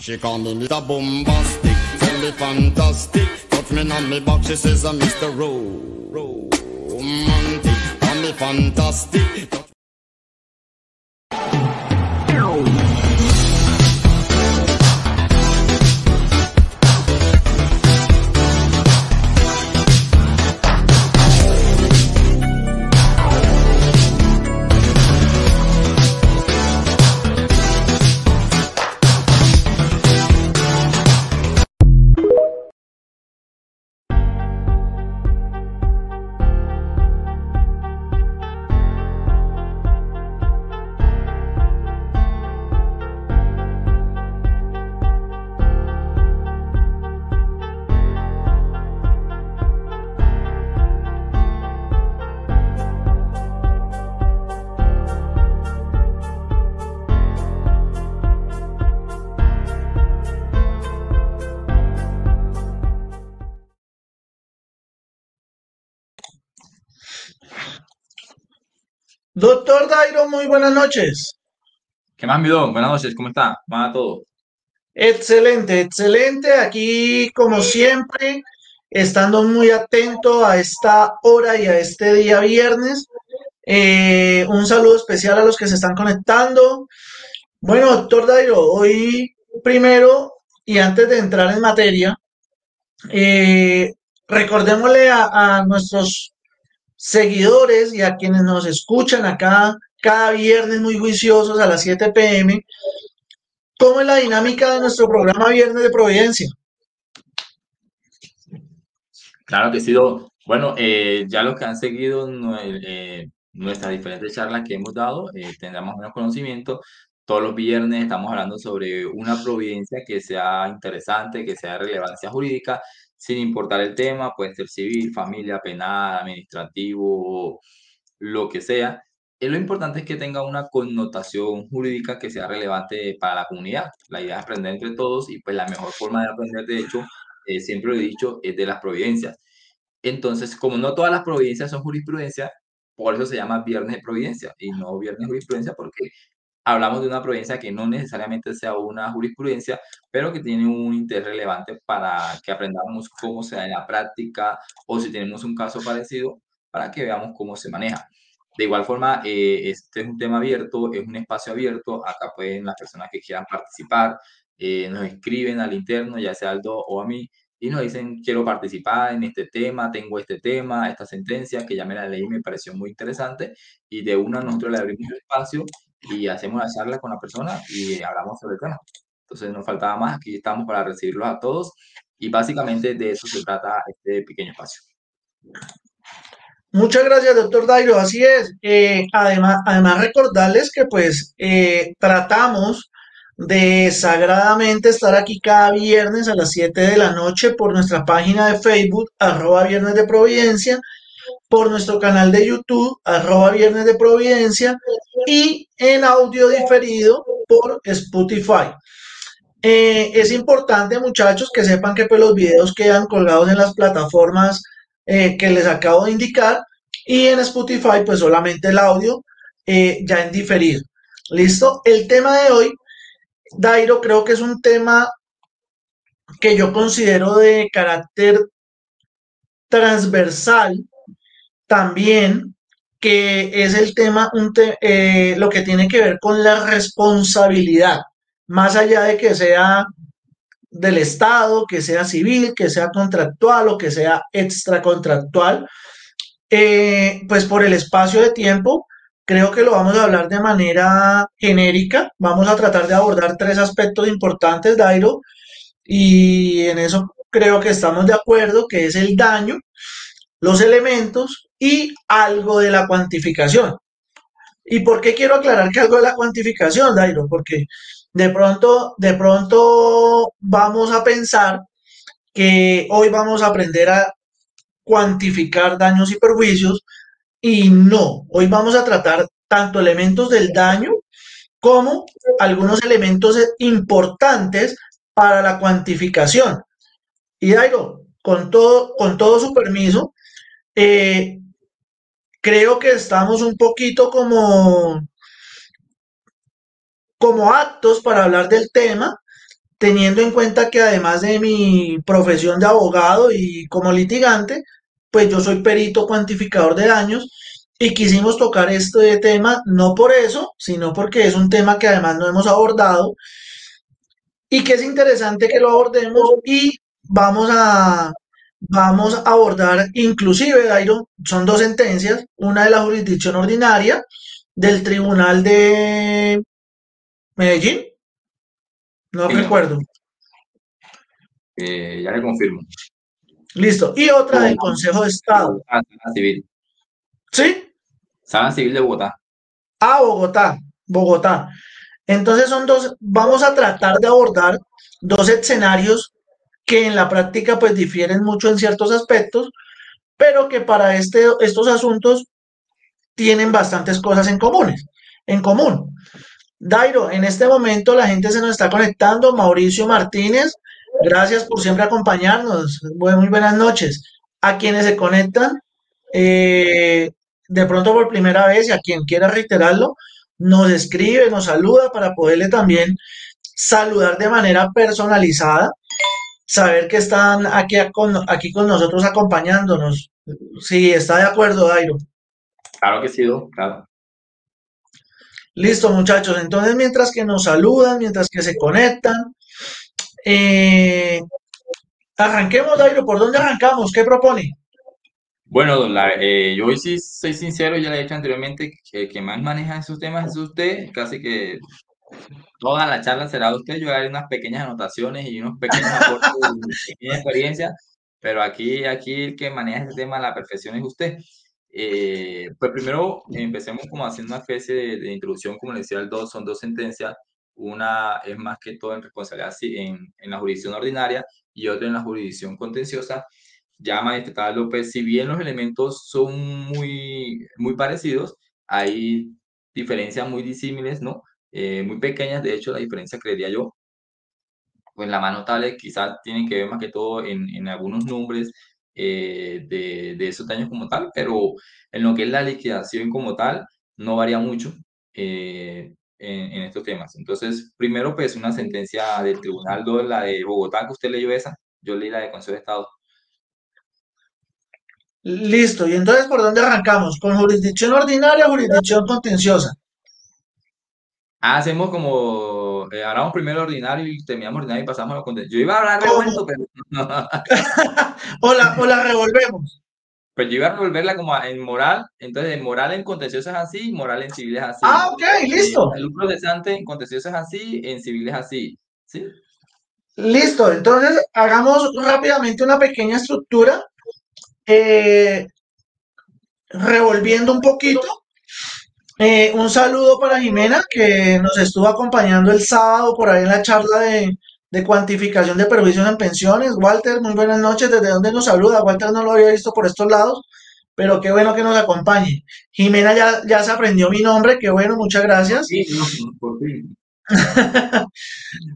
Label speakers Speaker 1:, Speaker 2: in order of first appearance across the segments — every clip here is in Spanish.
Speaker 1: She call me Mr. Bombastic, tell me fantastic. Touch me on me back, she says I'm Mr. Romantic, call me fantastic.
Speaker 2: Doctor Dairo, muy buenas noches.
Speaker 3: ¿Qué más, mi don? Buenas noches, ¿cómo está? ¿Cómo va todo?
Speaker 2: Excelente, excelente. Aquí, como siempre, estando muy atento a esta hora y a este día viernes. Eh, un saludo especial a los que se están conectando. Bueno, doctor Dairo, hoy primero y antes de entrar en materia, eh, recordémosle a, a nuestros seguidores y a quienes nos escuchan acá cada viernes muy juiciosos a las 7 pm, ¿cómo es la dinámica de nuestro programa Viernes de Providencia?
Speaker 3: Claro que sí. Bueno, eh, ya los que han seguido eh, nuestras diferentes charlas que hemos dado, eh, tendremos menos conocimiento. Todos los viernes estamos hablando sobre una providencia que sea interesante, que sea de relevancia jurídica, sin importar el tema, puede ser civil, familia, penal, administrativo, lo que sea. Eh, lo importante es que tenga una connotación jurídica que sea relevante para la comunidad. La idea es aprender entre todos y pues la mejor forma de aprender, de hecho, eh, siempre lo he dicho, es de las providencias. Entonces, como no todas las providencias son jurisprudencia, por eso se llama viernes de providencia y no viernes de jurisprudencia porque hablamos de una providencia que no necesariamente sea una jurisprudencia, pero que tiene un interés relevante para que aprendamos cómo se da en la práctica o si tenemos un caso parecido, para que veamos cómo se maneja. De igual forma, eh, este es un tema abierto, es un espacio abierto. Acá pueden las personas que quieran participar, eh, nos escriben al interno, ya sea Aldo o a mí, y nos dicen, quiero participar en este tema, tengo este tema, esta sentencia, que ya me la leí, me pareció muy interesante, y de una nosotros le abrimos el espacio y hacemos la charla con la persona y hablamos sobre el tema. Entonces nos faltaba más, aquí estamos para recibirlos a todos y básicamente de eso se trata este pequeño espacio.
Speaker 2: Muchas gracias, doctor Dairo. Así es. Eh, además, además, recordarles que pues eh, tratamos de sagradamente estar aquí cada viernes a las 7 de la noche por nuestra página de Facebook, arroba Viernes de Providencia, por nuestro canal de YouTube, arroba Viernes de Providencia, y en audio diferido por Spotify. Eh, es importante, muchachos, que sepan que pues, los videos quedan colgados en las plataformas eh, que les acabo de indicar y en Spotify, pues solamente el audio eh, ya en diferido. ¿Listo? El tema de hoy, Dairo, creo que es un tema que yo considero de carácter transversal también que es el tema, eh, lo que tiene que ver con la responsabilidad, más allá de que sea del Estado, que sea civil, que sea contractual o que sea extracontractual, eh, pues por el espacio de tiempo, creo que lo vamos a hablar de manera genérica. Vamos a tratar de abordar tres aspectos importantes, Dairo, y en eso creo que estamos de acuerdo, que es el daño, los elementos y algo de la cuantificación. ¿Y por qué quiero aclarar que algo de la cuantificación, Dairo? Porque de pronto, de pronto vamos a pensar que hoy vamos a aprender a cuantificar daños y perjuicios y no, hoy vamos a tratar tanto elementos del daño como algunos elementos importantes para la cuantificación. Y Dairo, con todo, con todo su permiso, eh, creo que estamos un poquito como, como aptos para hablar del tema, teniendo en cuenta que además de mi profesión de abogado y como litigante, pues yo soy perito cuantificador de daños y quisimos tocar este tema no por eso, sino porque es un tema que además no hemos abordado y que es interesante que lo abordemos y vamos a, vamos a abordar inclusive, Dairo, son dos sentencias, una de la jurisdicción ordinaria del Tribunal de Medellín, no
Speaker 3: Sí.
Speaker 2: recuerdo,
Speaker 3: Eh, ya le confirmo.
Speaker 2: listo, y otra del Consejo de Estado,
Speaker 3: Ah, Sala Civil.
Speaker 2: ¿sí?
Speaker 3: Sala Civil de Bogotá.
Speaker 2: a Bogotá, Bogotá. Entonces son dos, vamos a tratar de abordar dos escenarios que en la práctica pues difieren mucho en ciertos aspectos, pero que para este, estos asuntos tienen bastantes cosas en comunes, en común. Dairo, en este momento la gente se nos está conectando. Mauricio Martínez, gracias por siempre acompañarnos. Muy buenas noches. A quienes se conectan, eh, de pronto por primera vez y a quien quiera reiterarlo, nos escribe, nos saluda para poderle también saludar de manera personalizada, saber que están aquí, con, aquí con nosotros acompañándonos. Sí, está de acuerdo, Dairo.
Speaker 3: Claro que sí, Do, claro.
Speaker 2: Listo, muchachos. Entonces, mientras que nos saludan, mientras que se conectan, eh, arranquemos, Dairo. ¿Por dónde arrancamos? ¿Qué propone?
Speaker 3: Bueno, don Lar, eh, yo hoy sí soy sincero, ya le he dicho anteriormente que que más maneja esos temas es usted, casi que toda la charla será de usted, yo haré unas pequeñas anotaciones y unos pequeños aportes de mi experiencia, pero aquí, aquí el que maneja este tema a la perfección es usted. Eh, pues primero empecemos como haciendo una especie de, de introducción, como le decía el dos, son dos sentencias, una es más que todo en responsabilidad en, en la jurisdicción ordinaria y otra en la jurisdicción contenciosa ya magistrada López, si bien los elementos son muy, muy parecidos, hay diferencias muy disímiles, ¿no? Eh, muy pequeñas, de hecho, la diferencia, creería yo, pues la más notable quizás tienen que ver más que todo en, en algunos nombres eh, de, de esos daños como tal, pero en lo que es la liquidación como tal, no varía mucho eh, en, en estos temas. Entonces, primero, pues una sentencia del Tribunal 2, la de Bogotá, que usted leyó esa, yo leí la de Consejo de Estado.
Speaker 2: Listo. ¿Y entonces por dónde arrancamos? ¿Con jurisdicción ordinaria o jurisdicción contenciosa?
Speaker 3: Ah, hacemos como, eh, hablamos primero ordinario y terminamos ordinario y pasamos a lo contencioso. Yo iba a hablar
Speaker 2: ¿Cómo?
Speaker 3: revuelto, pero,
Speaker 2: ¿O la, o la revolvemos?
Speaker 3: pero yo iba a revolverla como en moral. Entonces, en moral en contencioso es así, moral en civil es así.
Speaker 2: Ah, ok,
Speaker 3: Eh,
Speaker 2: listo.
Speaker 3: salud procesante en contencioso es así, en civil es así. ¿Sí?
Speaker 2: Listo. Entonces, hagamos rápidamente una pequeña estructura, eh, revolviendo un poquito. Eh, un saludo para Jimena, que nos estuvo acompañando el sábado por ahí en la charla de, de cuantificación de perjuicios en pensiones. Walter, muy buenas noches. ¿Desde dónde nos saluda? Walter no lo había visto por estos lados, pero qué bueno que nos acompañe. Jimena ya, ya se aprendió mi nombre, qué bueno, muchas gracias.
Speaker 3: Sí, no, no, por fin.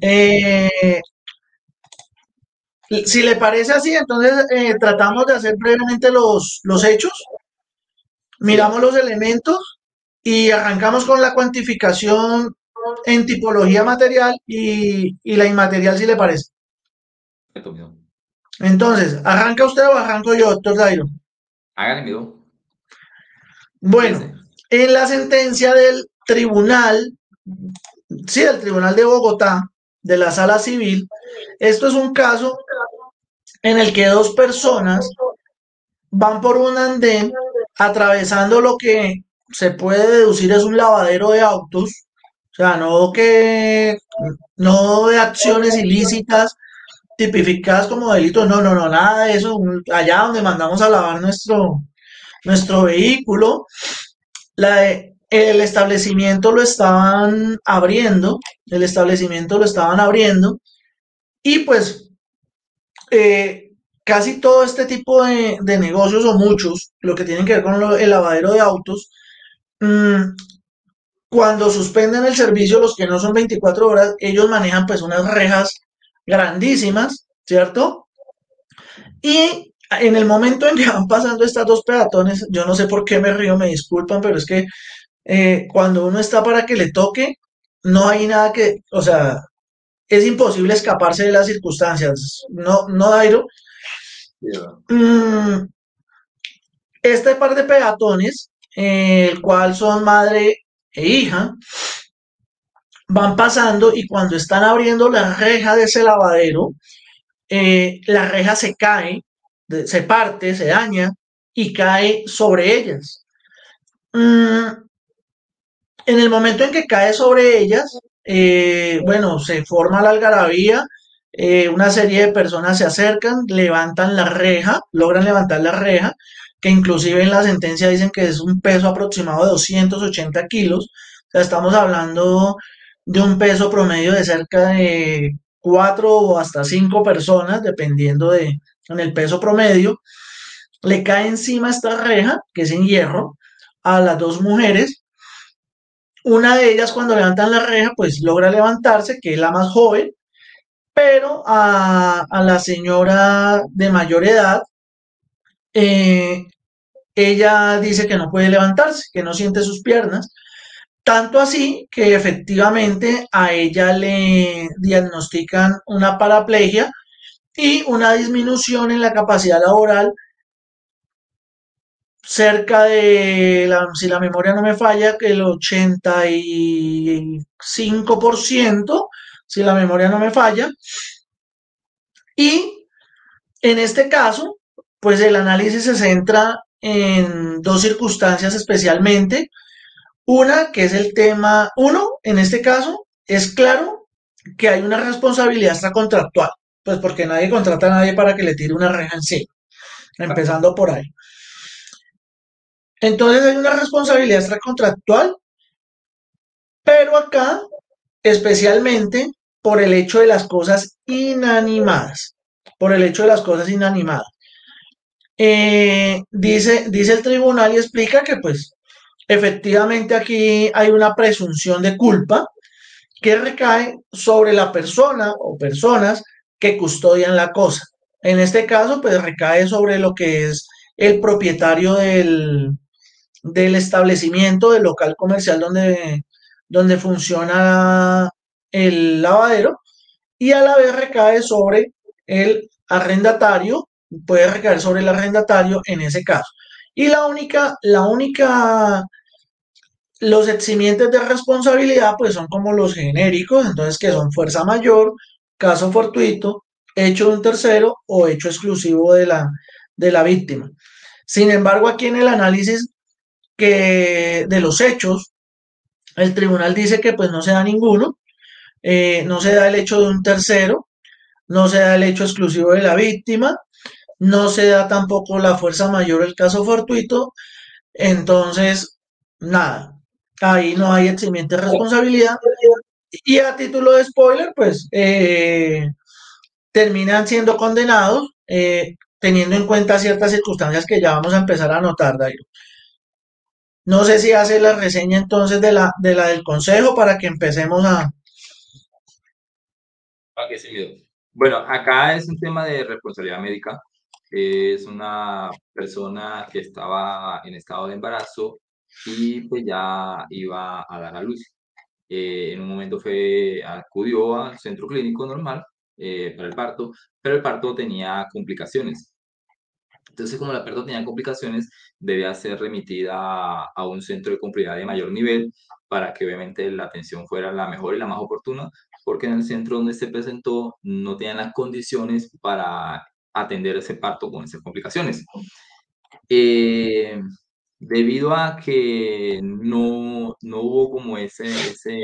Speaker 2: Eh, si le parece así, entonces eh, tratamos de hacer brevemente los, los hechos, miramos los elementos y arrancamos con la cuantificación en tipología material y, y la inmaterial, si le parece. Entonces, ¿arranca usted o arranco yo, doctor Dairo?
Speaker 3: Hágale, mi don.
Speaker 2: Bueno, en la sentencia del tribunal, sí, del Tribunal de Bogotá, de la Sala Civil, esto es un caso en el que dos personas van por un andén atravesando lo que se puede deducir es un lavadero de autos, o sea, no que no de acciones ilícitas tipificadas como delitos, no, no, no, nada de eso, allá donde mandamos a lavar nuestro, nuestro vehículo, la el establecimiento lo estaban abriendo, el establecimiento lo estaban abriendo y pues eh, casi todo este tipo de, de negocios o muchos, lo que tienen que ver con el lavadero de autos, cuando suspenden el servicio, los que no son 24 horas, ellos manejan pues unas rejas grandísimas, ¿cierto? Y en el momento en que van pasando estas dos peatones, yo no sé por qué me río, me disculpan, pero es que eh, cuando uno está para que le toque, no hay nada que, o sea, es imposible escaparse de las circunstancias. No, no, Dairo. Mm, este par de peatones, el cual son madre e hija, van pasando y cuando están abriendo la reja de ese lavadero, eh, la reja se cae, se parte, se daña y cae sobre ellas. Mm, en el momento en que cae sobre ellas, eh, bueno, se forma la algarabía, eh, una serie de personas se acercan, levantan la reja, logran levantar la reja, que inclusive en la sentencia dicen que es un peso aproximado de 280 kilos, estamos hablando de un peso promedio de cerca de 4 o hasta 5 personas, dependiendo de en el peso promedio, le cae encima esta reja, que es en hierro, a las dos mujeres, una de ellas cuando levantan la reja, pues logra levantarse, que es la más joven, pero a, la señora de mayor edad, eh, ella dice que no puede levantarse, que no siente sus piernas, tanto así que efectivamente a ella le diagnostican una paraplegia y una disminución en la capacidad laboral cerca de, la, si la memoria no me falla, que el 85%, si la memoria no me falla. Y en este caso, pues el análisis se centra en dos circunstancias especialmente. Una, que es el tema, uno, en este caso, es claro que hay una responsabilidad extracontractual, pues porque nadie contrata a nadie para que le tire una reja en sí, empezando por ahí. Entonces hay una responsabilidad extracontractual, pero acá especialmente por el hecho de las cosas inanimadas, por el hecho de las cosas inanimadas. Eh, dice, dice el tribunal y explica que pues efectivamente aquí hay una presunción de culpa que recae sobre la persona o personas que custodian la cosa. En este caso, pues recae sobre lo que es el propietario del, del establecimiento, del local comercial donde, donde funciona el lavadero y a la vez recae sobre el arrendatario, puede recaer sobre el arrendatario en ese caso. Y la única, la única, los eximientes de responsabilidad pues son como los genéricos, entonces que son fuerza mayor, caso fortuito, hecho de un tercero o hecho exclusivo de la, de la víctima. Sin embargo, aquí en el análisis que de los hechos, el tribunal dice que pues no se da ninguno, eh, no se da el hecho de un tercero, no se da el hecho exclusivo de la víctima, no se da tampoco la fuerza mayor el caso fortuito, entonces, nada, ahí no hay eximiente responsabilidad. Y a título de spoiler, pues eh, terminan siendo condenados eh, teniendo en cuenta ciertas circunstancias que ya vamos a empezar a notar, Dairo. No sé si hace la reseña entonces de la, de la del consejo para que empecemos a...
Speaker 3: Bueno, acá es un tema de responsabilidad médica. Es una persona que estaba en estado de embarazo y pues ya iba a dar a luz. Eh, en un momento fue, acudió al centro clínico normal eh, para el parto, pero el parto tenía complicaciones. Entonces, como la pérdida tenía complicaciones, debía ser remitida a, un centro de complejidad de mayor nivel para que obviamente la atención fuera la mejor y la más oportuna, porque en el centro donde se presentó no tenían las condiciones para atender ese parto con esas complicaciones. Eh, debido a que no, no hubo como ese, ese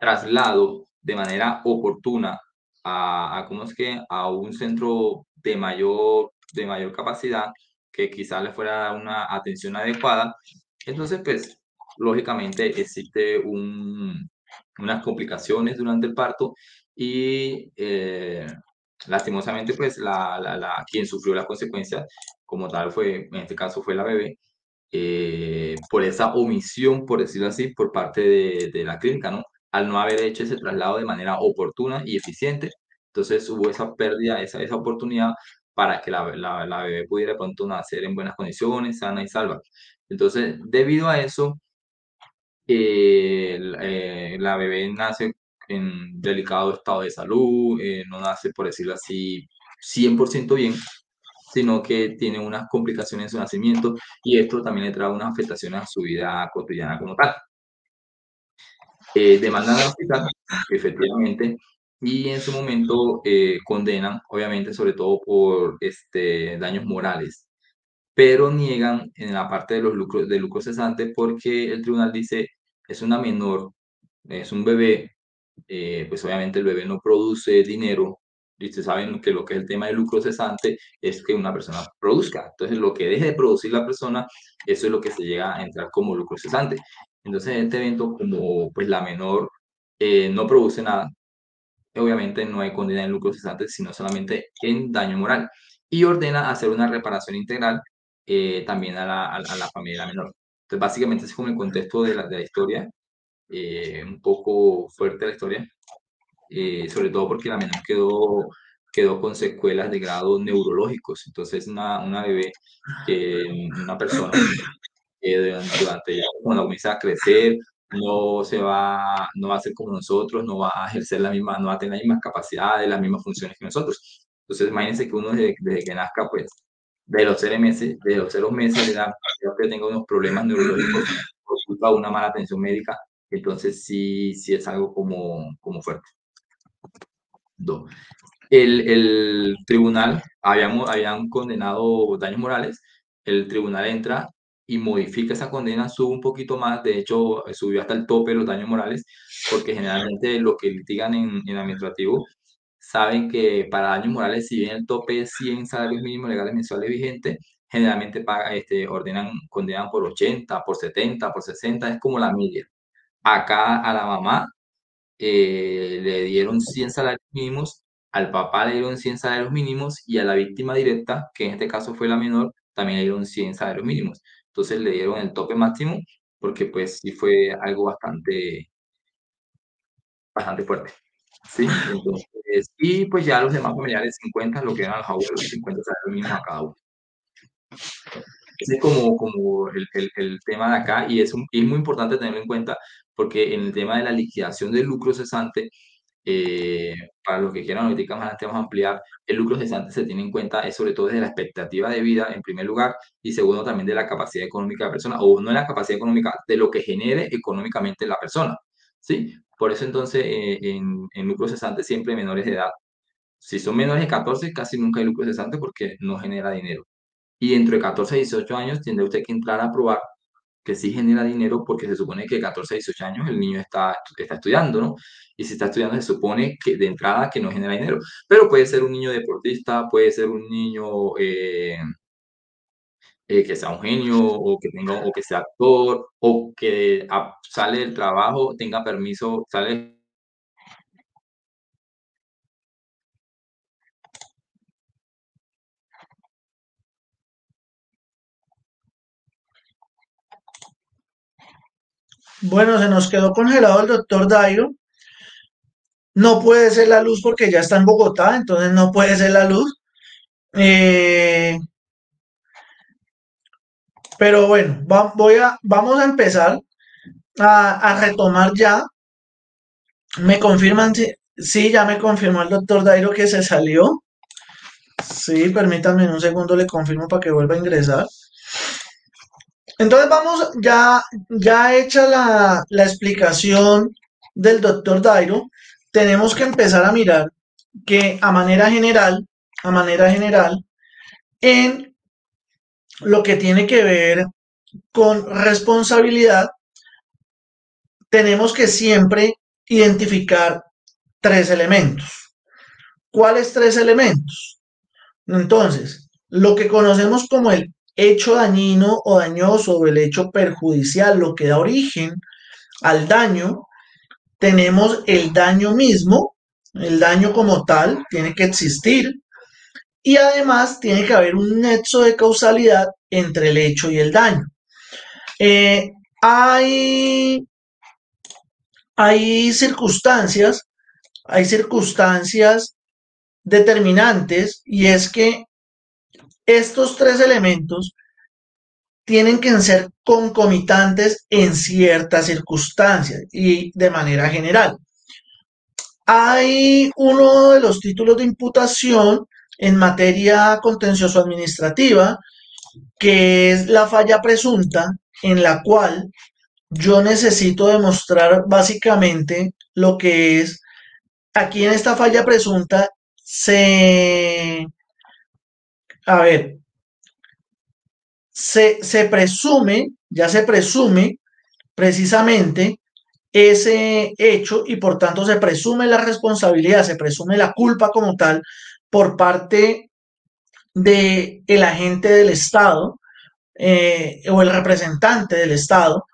Speaker 3: traslado de manera oportuna a, a, ¿cómo es que? a un centro de mayor de mayor capacidad, que quizás le fuera una atención adecuada. Entonces, pues, lógicamente existe un, unas complicaciones durante el parto y eh, lastimosamente, pues, la, la, quien sufrió las consecuencias como tal fue, en este caso fue la bebé, eh, por esa omisión, por decirlo así, por parte de, de, la clínica, ¿no? Al no haber hecho ese traslado de manera oportuna y eficiente. Entonces hubo esa pérdida, esa, esa oportunidad para que la, la, bebé pudiera pronto nacer en buenas condiciones, sana y salva. Entonces, debido a eso, eh, eh, la bebé nace en delicado estado de salud, eh, no nace, por decirlo así, 100% bien, sino que tiene unas complicaciones en su nacimiento y esto también le trae unas afectaciones a su vida cotidiana como tal. Eh, demandan al hospital, efectivamente, y en su momento eh, condenan, obviamente, sobre todo por este, daños morales, pero niegan en la parte de los lucros, de lucro cesante porque el tribunal dice es una menor, es un bebé, eh, pues obviamente el bebé no produce dinero, y ustedes saben que lo que es el tema del lucro cesante es que una persona produzca. Entonces, lo que deje de producir la persona, eso es lo que se llega a entrar como lucro cesante. Entonces, en este evento, como pues la menor eh, no produce nada, obviamente no hay condena en lucro cesante, sino solamente en daño moral. Y ordena hacer una reparación integral eh, también a la, a, la, familia menor. Entonces, básicamente, es como el contexto de la, de la historia, eh, un poco fuerte la historia, eh, sobre todo porque la menor quedó, quedó con secuelas de grado neurológicos. Entonces, una, una bebé, una persona que durante, cuando comienza a crecer, no se va, no va a ser como nosotros, no va a ejercer la misma, no va a tener las mismas capacidades, las mismas funciones que nosotros. Entonces, imagínense que uno desde, que nazca, pues, de los cero meses, de los cero meses de edad, que tenga unos problemas neurológicos por culpa de una mala atención médica, entonces sí, sí es algo como, como fuerte. Dos. El, el tribunal, habíamos, habían condenado daños morales, el tribunal entra y modifica esa condena, sube un poquito más, de hecho subió hasta el tope los daños morales, porque generalmente los que litigan en, en administrativo saben que para daños morales, si bien el tope es 100 salarios mínimos legales mensuales vigentes, generalmente paga, este, ordenan, condenan por 80, por 70, por 60, es como la media. Acá a la mamá eh, le dieron 100 salarios mínimos, al papá le dieron 100 salarios mínimos y a la víctima directa, que en este caso fue la menor, también le dieron 100 salarios mínimos. Entonces le dieron el tope máximo porque pues sí fue algo bastante, bastante fuerte. ¿sí? Y pues ya los demás familiares 50, lo que eran los abuelos, 50 salarios mínimos a cada uno. Ese es como, como el, el, tema de acá y es, un, es muy importante tenerlo en cuenta porque en el tema de la liquidación del lucro cesante, eh, para los que quieran ahorita más adelante vamos a ampliar, el lucro cesante se tiene en cuenta es sobre todo desde la expectativa de vida en primer lugar y segundo también de la capacidad económica de la persona o no de la capacidad económica, de lo que genere económicamente la persona, ¿sí? Por eso entonces eh, en, en lucro cesante siempre menores de edad. Si son menores de 14 casi nunca hay lucro cesante porque no genera dinero. Y entre 14 y 18 años tiene usted que entrar a probar que sí genera dinero porque se supone que 14 a 18 años el niño está, está estudiando, ¿no? Y si está estudiando se supone que de entrada que no genera dinero. Pero puede ser un niño deportista, puede ser un niño eh, eh, que sea un genio o que tenga o que sea actor o que sale del trabajo, tenga permiso, sale
Speaker 2: Bueno, se nos quedó congelado el doctor Dairo. No puede ser la luz porque ya está en Bogotá, entonces no puede ser la luz. Eh, pero bueno, voy a, vamos a empezar a, retomar ya. Me confirman, si, sí, ya me confirmó el doctor Dairo que se salió. Sí, permítanme un segundo, le confirmo para que vuelva a ingresar. Entonces vamos, ya, ya hecha la, la explicación del doctor Dairo, tenemos que empezar a mirar que a manera general, a manera general, en lo que tiene que ver con responsabilidad, tenemos que siempre identificar tres elementos. ¿Cuáles tres elementos? Entonces, lo que conocemos como el hecho dañino o dañoso o el hecho perjudicial, lo que da origen al daño, tenemos el daño mismo, el daño como tal, tiene que existir, y además tiene que haber un nexo de causalidad entre el hecho y el daño. Eh, hay, hay circunstancias, hay circunstancias determinantes y es que estos tres elementos tienen que ser concomitantes en ciertas circunstancias y de manera general. hay uno de los títulos de imputación en materia contencioso administrativa, que es la falla presunta, en la cual yo necesito demostrar básicamente lo que es, aquí en esta falla presunta se, a ver, se, se presume, ya se presume precisamente ese hecho y por tanto se presume la responsabilidad, se presume la culpa como tal por parte del el agente del Estado eh, o el representante del Estado.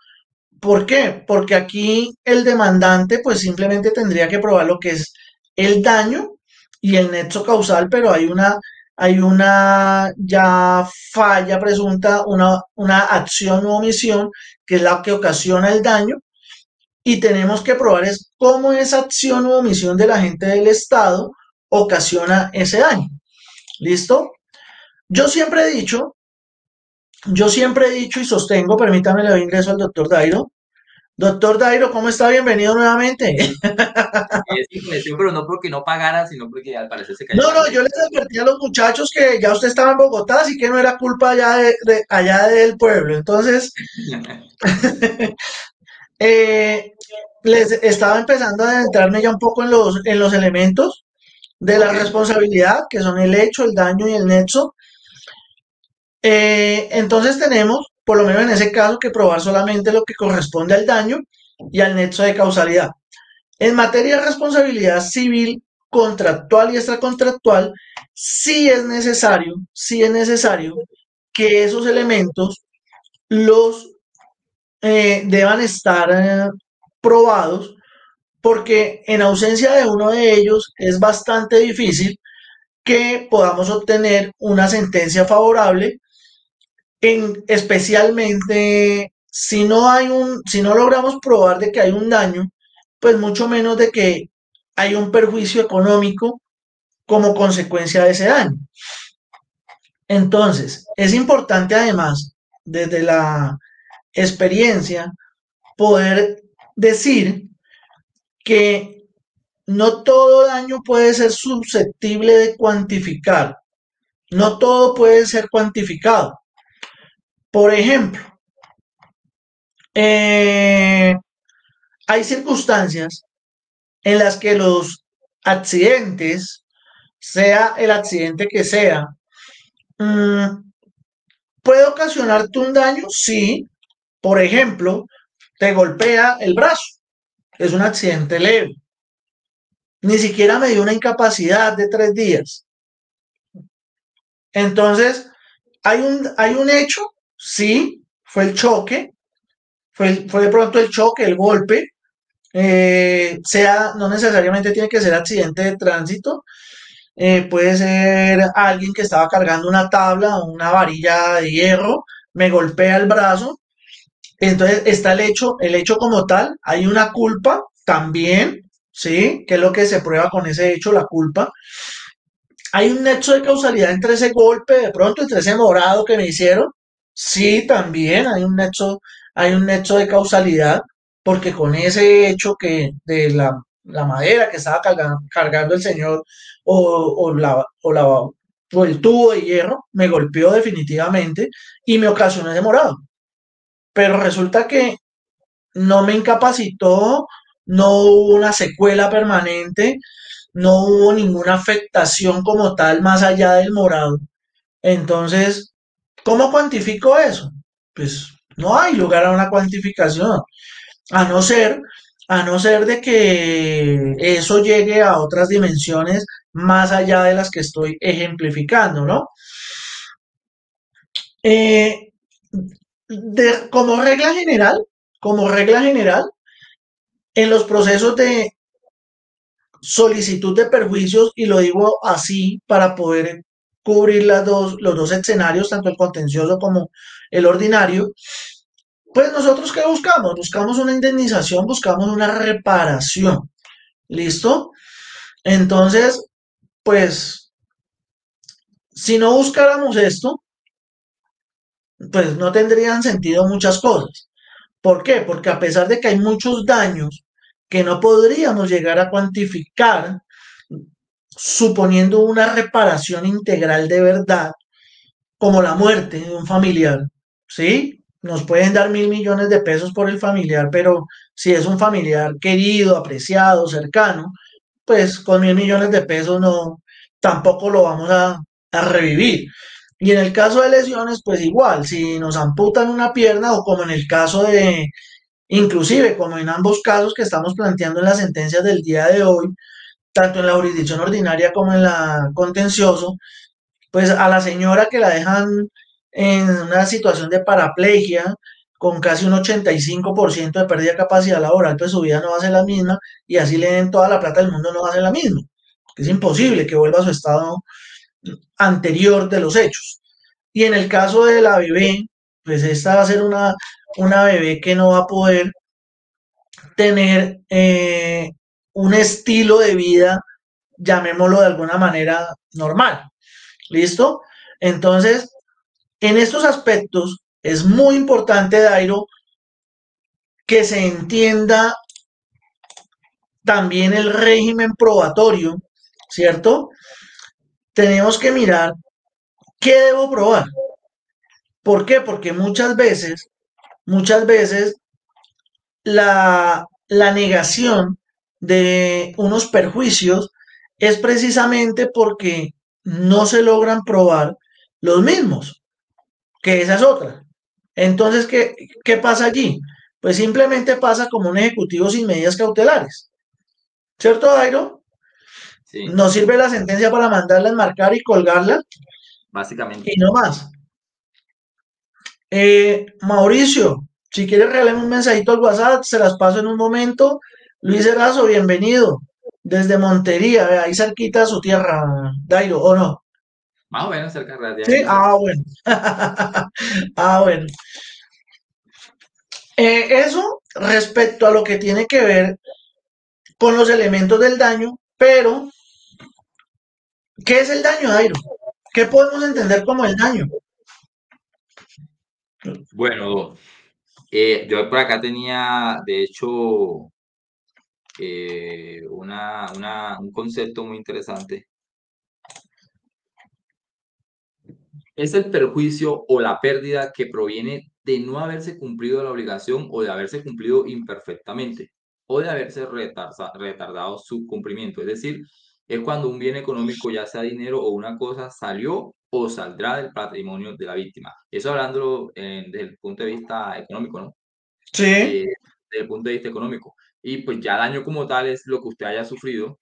Speaker 2: ¿Por qué? Porque aquí el demandante pues simplemente tendría que probar lo que es el daño y el nexo causal, pero hay una, hay una ya falla presunta, una, una acción u omisión que es la que ocasiona el daño y tenemos que probar es cómo esa acción u omisión del agente del Estado ocasiona ese daño. ¿Listo? Yo siempre he dicho, yo siempre he dicho y sostengo, permítame le doy ingreso al doctor Dairo. Doctor Dairo, ¿cómo está? Bienvenido nuevamente.
Speaker 3: Sí, pero no porque no pagara, sino porque al parecer se cayó.
Speaker 2: No, no, yo les advertí a los muchachos que ya usted estaba en Bogotá, así que no era culpa allá, de, allá del pueblo. Entonces, eh, les estaba empezando a adentrarme ya un poco en los, en los elementos de la responsabilidad, que son el hecho, el daño y el nexo. Eh, entonces tenemos, por lo menos en ese caso, que probar solamente lo que corresponde al daño y al nexo de causalidad. En materia de responsabilidad civil, contractual y extracontractual, sí es necesario, sí es necesario que esos elementos los eh, deban estar eh, probados porque en ausencia de uno de ellos es bastante difícil que podamos obtener una sentencia favorable, en, especialmente si no hay un, si no logramos probar de que hay un daño, pues mucho menos de que hay un perjuicio económico como consecuencia de ese daño. Entonces, es importante además, desde la experiencia, poder decir que no todo daño puede ser susceptible de cuantificar. No todo puede ser cuantificado. Por ejemplo, eh, hay circunstancias en las que los accidentes, sea el accidente que sea, mm, puede ocasionarte un daño, sí. Por ejemplo, te golpea el brazo es un accidente leve. Ni siquiera me dio una incapacidad de tres días. Entonces, hay un, hay un hecho, sí, fue el choque, fue, de pronto el choque, el golpe, eh, sea, no necesariamente tiene que ser accidente de tránsito, eh, puede ser alguien que estaba cargando una tabla o una varilla de hierro, me golpea el brazo entonces está el hecho, el hecho como tal, hay una culpa también, ¿sí? Que es lo que se prueba con ese hecho, la culpa. Hay un nexo de causalidad entre ese golpe, de pronto, entre ese morado que me hicieron. Sí, también hay un nexo, hay un nexo de causalidad, porque con ese hecho que de la, madera que estaba cargando, el señor o, la, o, la, o el tubo de hierro me golpeó definitivamente y me ocasionó ese morado pero resulta que no me incapacitó, no hubo una secuela permanente, no hubo ninguna afectación como tal más allá del morado. Entonces, ¿cómo cuantifico eso? Pues no hay lugar a una cuantificación, a no ser, a no ser de que eso llegue a otras dimensiones más allá de las que estoy ejemplificando, ¿no? Eh, como regla general, como regla general, en los procesos de solicitud de perjuicios, y lo digo así para poder cubrir las dos, los dos escenarios, tanto el contencioso como el ordinario, pues nosotros qué buscamos? Buscamos una indemnización, buscamos una reparación. ¿Listo? Entonces, pues, si no buscáramos esto, pues no tendrían sentido muchas cosas. ¿Por qué? Porque a pesar de que hay muchos daños que no podríamos llegar a cuantificar suponiendo una reparación integral de verdad, como la muerte de un familiar, ¿sí? Nos pueden dar mil millones de pesos por el familiar, pero si es un familiar querido, apreciado, cercano, pues con mil millones de pesos no, tampoco lo vamos a, a revivir. Y en el caso de lesiones, pues igual, si nos amputan una pierna o como en el caso de, inclusive como en ambos casos que estamos planteando en las sentencias del día de hoy, tanto en la jurisdicción ordinaria como en la contencioso, pues a la señora que la dejan en una situación de paraplegia, con casi un 85% de pérdida de capacidad laboral, pues su vida no va a ser la misma y así le den toda la plata del mundo no va a ser la misma. Es imposible que vuelva a su estado anterior de los hechos. Y en el caso de la bebé, pues esta va a ser una, una bebé que no va a poder tener eh, un estilo de vida, llamémoslo de alguna manera, normal. ¿Listo? Entonces, en estos aspectos es muy importante, Dairo, que se entienda también el régimen probatorio, ¿cierto? Tenemos que mirar qué debo probar. ¿Por qué? Porque muchas veces, muchas veces la, la negación de unos perjuicios es precisamente porque no se logran probar los mismos, que esa es otra. Entonces, ¿qué, qué pasa allí? Pues simplemente pasa como un ejecutivo sin medidas cautelares. ¿Cierto, Dairo? Sí. No sirve la sentencia para mandarla a enmarcar y colgarla.
Speaker 3: Básicamente.
Speaker 2: Y no más. Eh, Mauricio, si quieres regalarme un mensajito al WhatsApp, se las paso en un momento Luis Erazo, bienvenido. Desde Montería, ahí cerquita de su tierra, Dairo, ¿o no?
Speaker 3: Más o menos cerca de
Speaker 2: Sí, ah, bueno. ah, bueno. Eh, eso respecto a lo que tiene que ver con los elementos del daño, pero ¿qué es el daño, Dairo? ¿Qué podemos entender como el daño?
Speaker 3: Bueno, eh, yo por acá tenía, de hecho, eh, una, una, un concepto muy interesante. Es el perjuicio o la pérdida que proviene de no haberse cumplido la obligación o de haberse cumplido imperfectamente o de haberse retardado su cumplimiento. Es decir, es cuando un bien económico, ya sea dinero o una cosa, salió o saldrá del patrimonio de la víctima. Eso hablando eh, desde el punto de vista económico, ¿no?
Speaker 2: Sí.
Speaker 3: Eh, desde el punto de vista económico. Y pues ya daño como tal es lo que usted haya sufrido,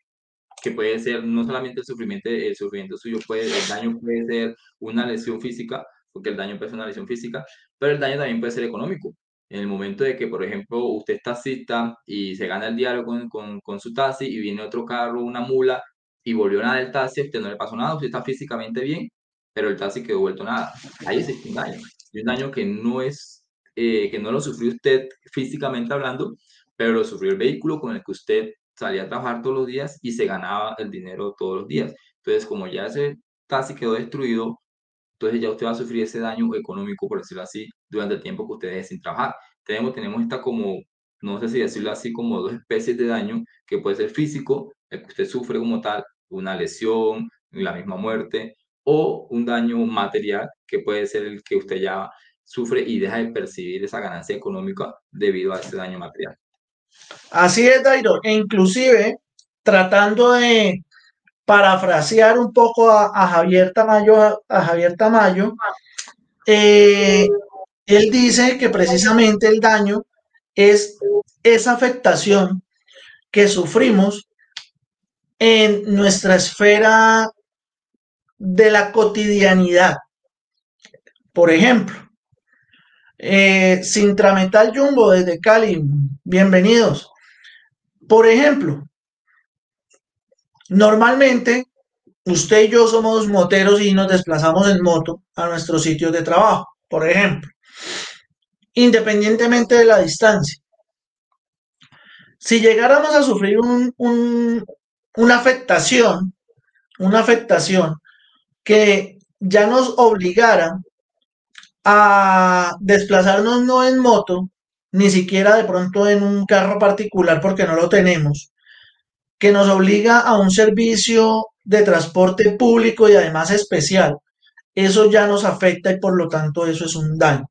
Speaker 3: que puede ser no solamente el sufrimiento, el sufrimiento suyo, puede, el daño puede ser una lesión física, porque el daño puede ser una lesión física, pero el daño también puede ser económico. En el momento de que, por ejemplo, usted es taxista y se gana el diario con, con, con su taxi y viene otro carro, una mula, y volvió nada del taxi, a usted no le pasó nada, usted está físicamente bien, pero el taxi quedó vuelto nada. Ahí existe un daño. Y un daño que no es, eh, que no lo sufrió usted físicamente hablando, pero lo sufrió el vehículo con el que usted salía a trabajar todos los días y se ganaba el dinero todos los días. Entonces, como ya ese taxi quedó destruido, entonces ya usted va a sufrir ese daño económico, por decirlo así, durante el tiempo que usted deje sin trabajar. Tenemos, tenemos esta como, no sé si decirlo así, como dos especies de daño, que puede ser físico, el que usted sufre como tal, una lesión, la misma muerte, o un daño material, que puede ser el que usted ya sufre y deja de percibir esa ganancia económica debido a ese daño material.
Speaker 2: Así es, Dairo. E inclusive, tratando de parafrasear un poco a, Javier Tamayo, a Javier Tamayo, eh, él dice que precisamente el daño es esa afectación que sufrimos en nuestra esfera de la cotidianidad. Por ejemplo, eh, Sintrametal Jumbo desde Cali, bienvenidos. Por ejemplo, normalmente usted y yo somos moteros y nos desplazamos en moto a nuestros sitios de trabajo, por ejemplo, independientemente de la distancia. Si llegáramos a sufrir una afectación, una afectación que ya nos obligara a desplazarnos no en moto, ni siquiera de pronto en un carro particular porque no lo tenemos, que nos obliga a un servicio de transporte público y además especial, eso ya nos afecta y por lo tanto eso es un daño.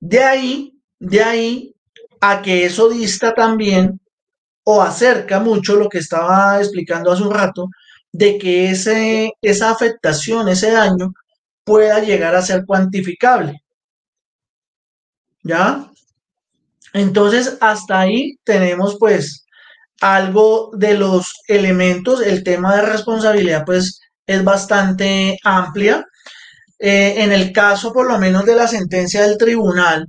Speaker 2: De ahí, de ahí a que eso dista también o acerca mucho lo que estaba explicando hace un rato, de que ese, esa afectación, ese daño, pueda llegar a ser cuantificable. ¿Ya? Entonces, hasta ahí tenemos pues algo de los elementos, el tema de responsabilidad pues es bastante amplia. Eh, en el caso por lo menos de la sentencia del tribunal,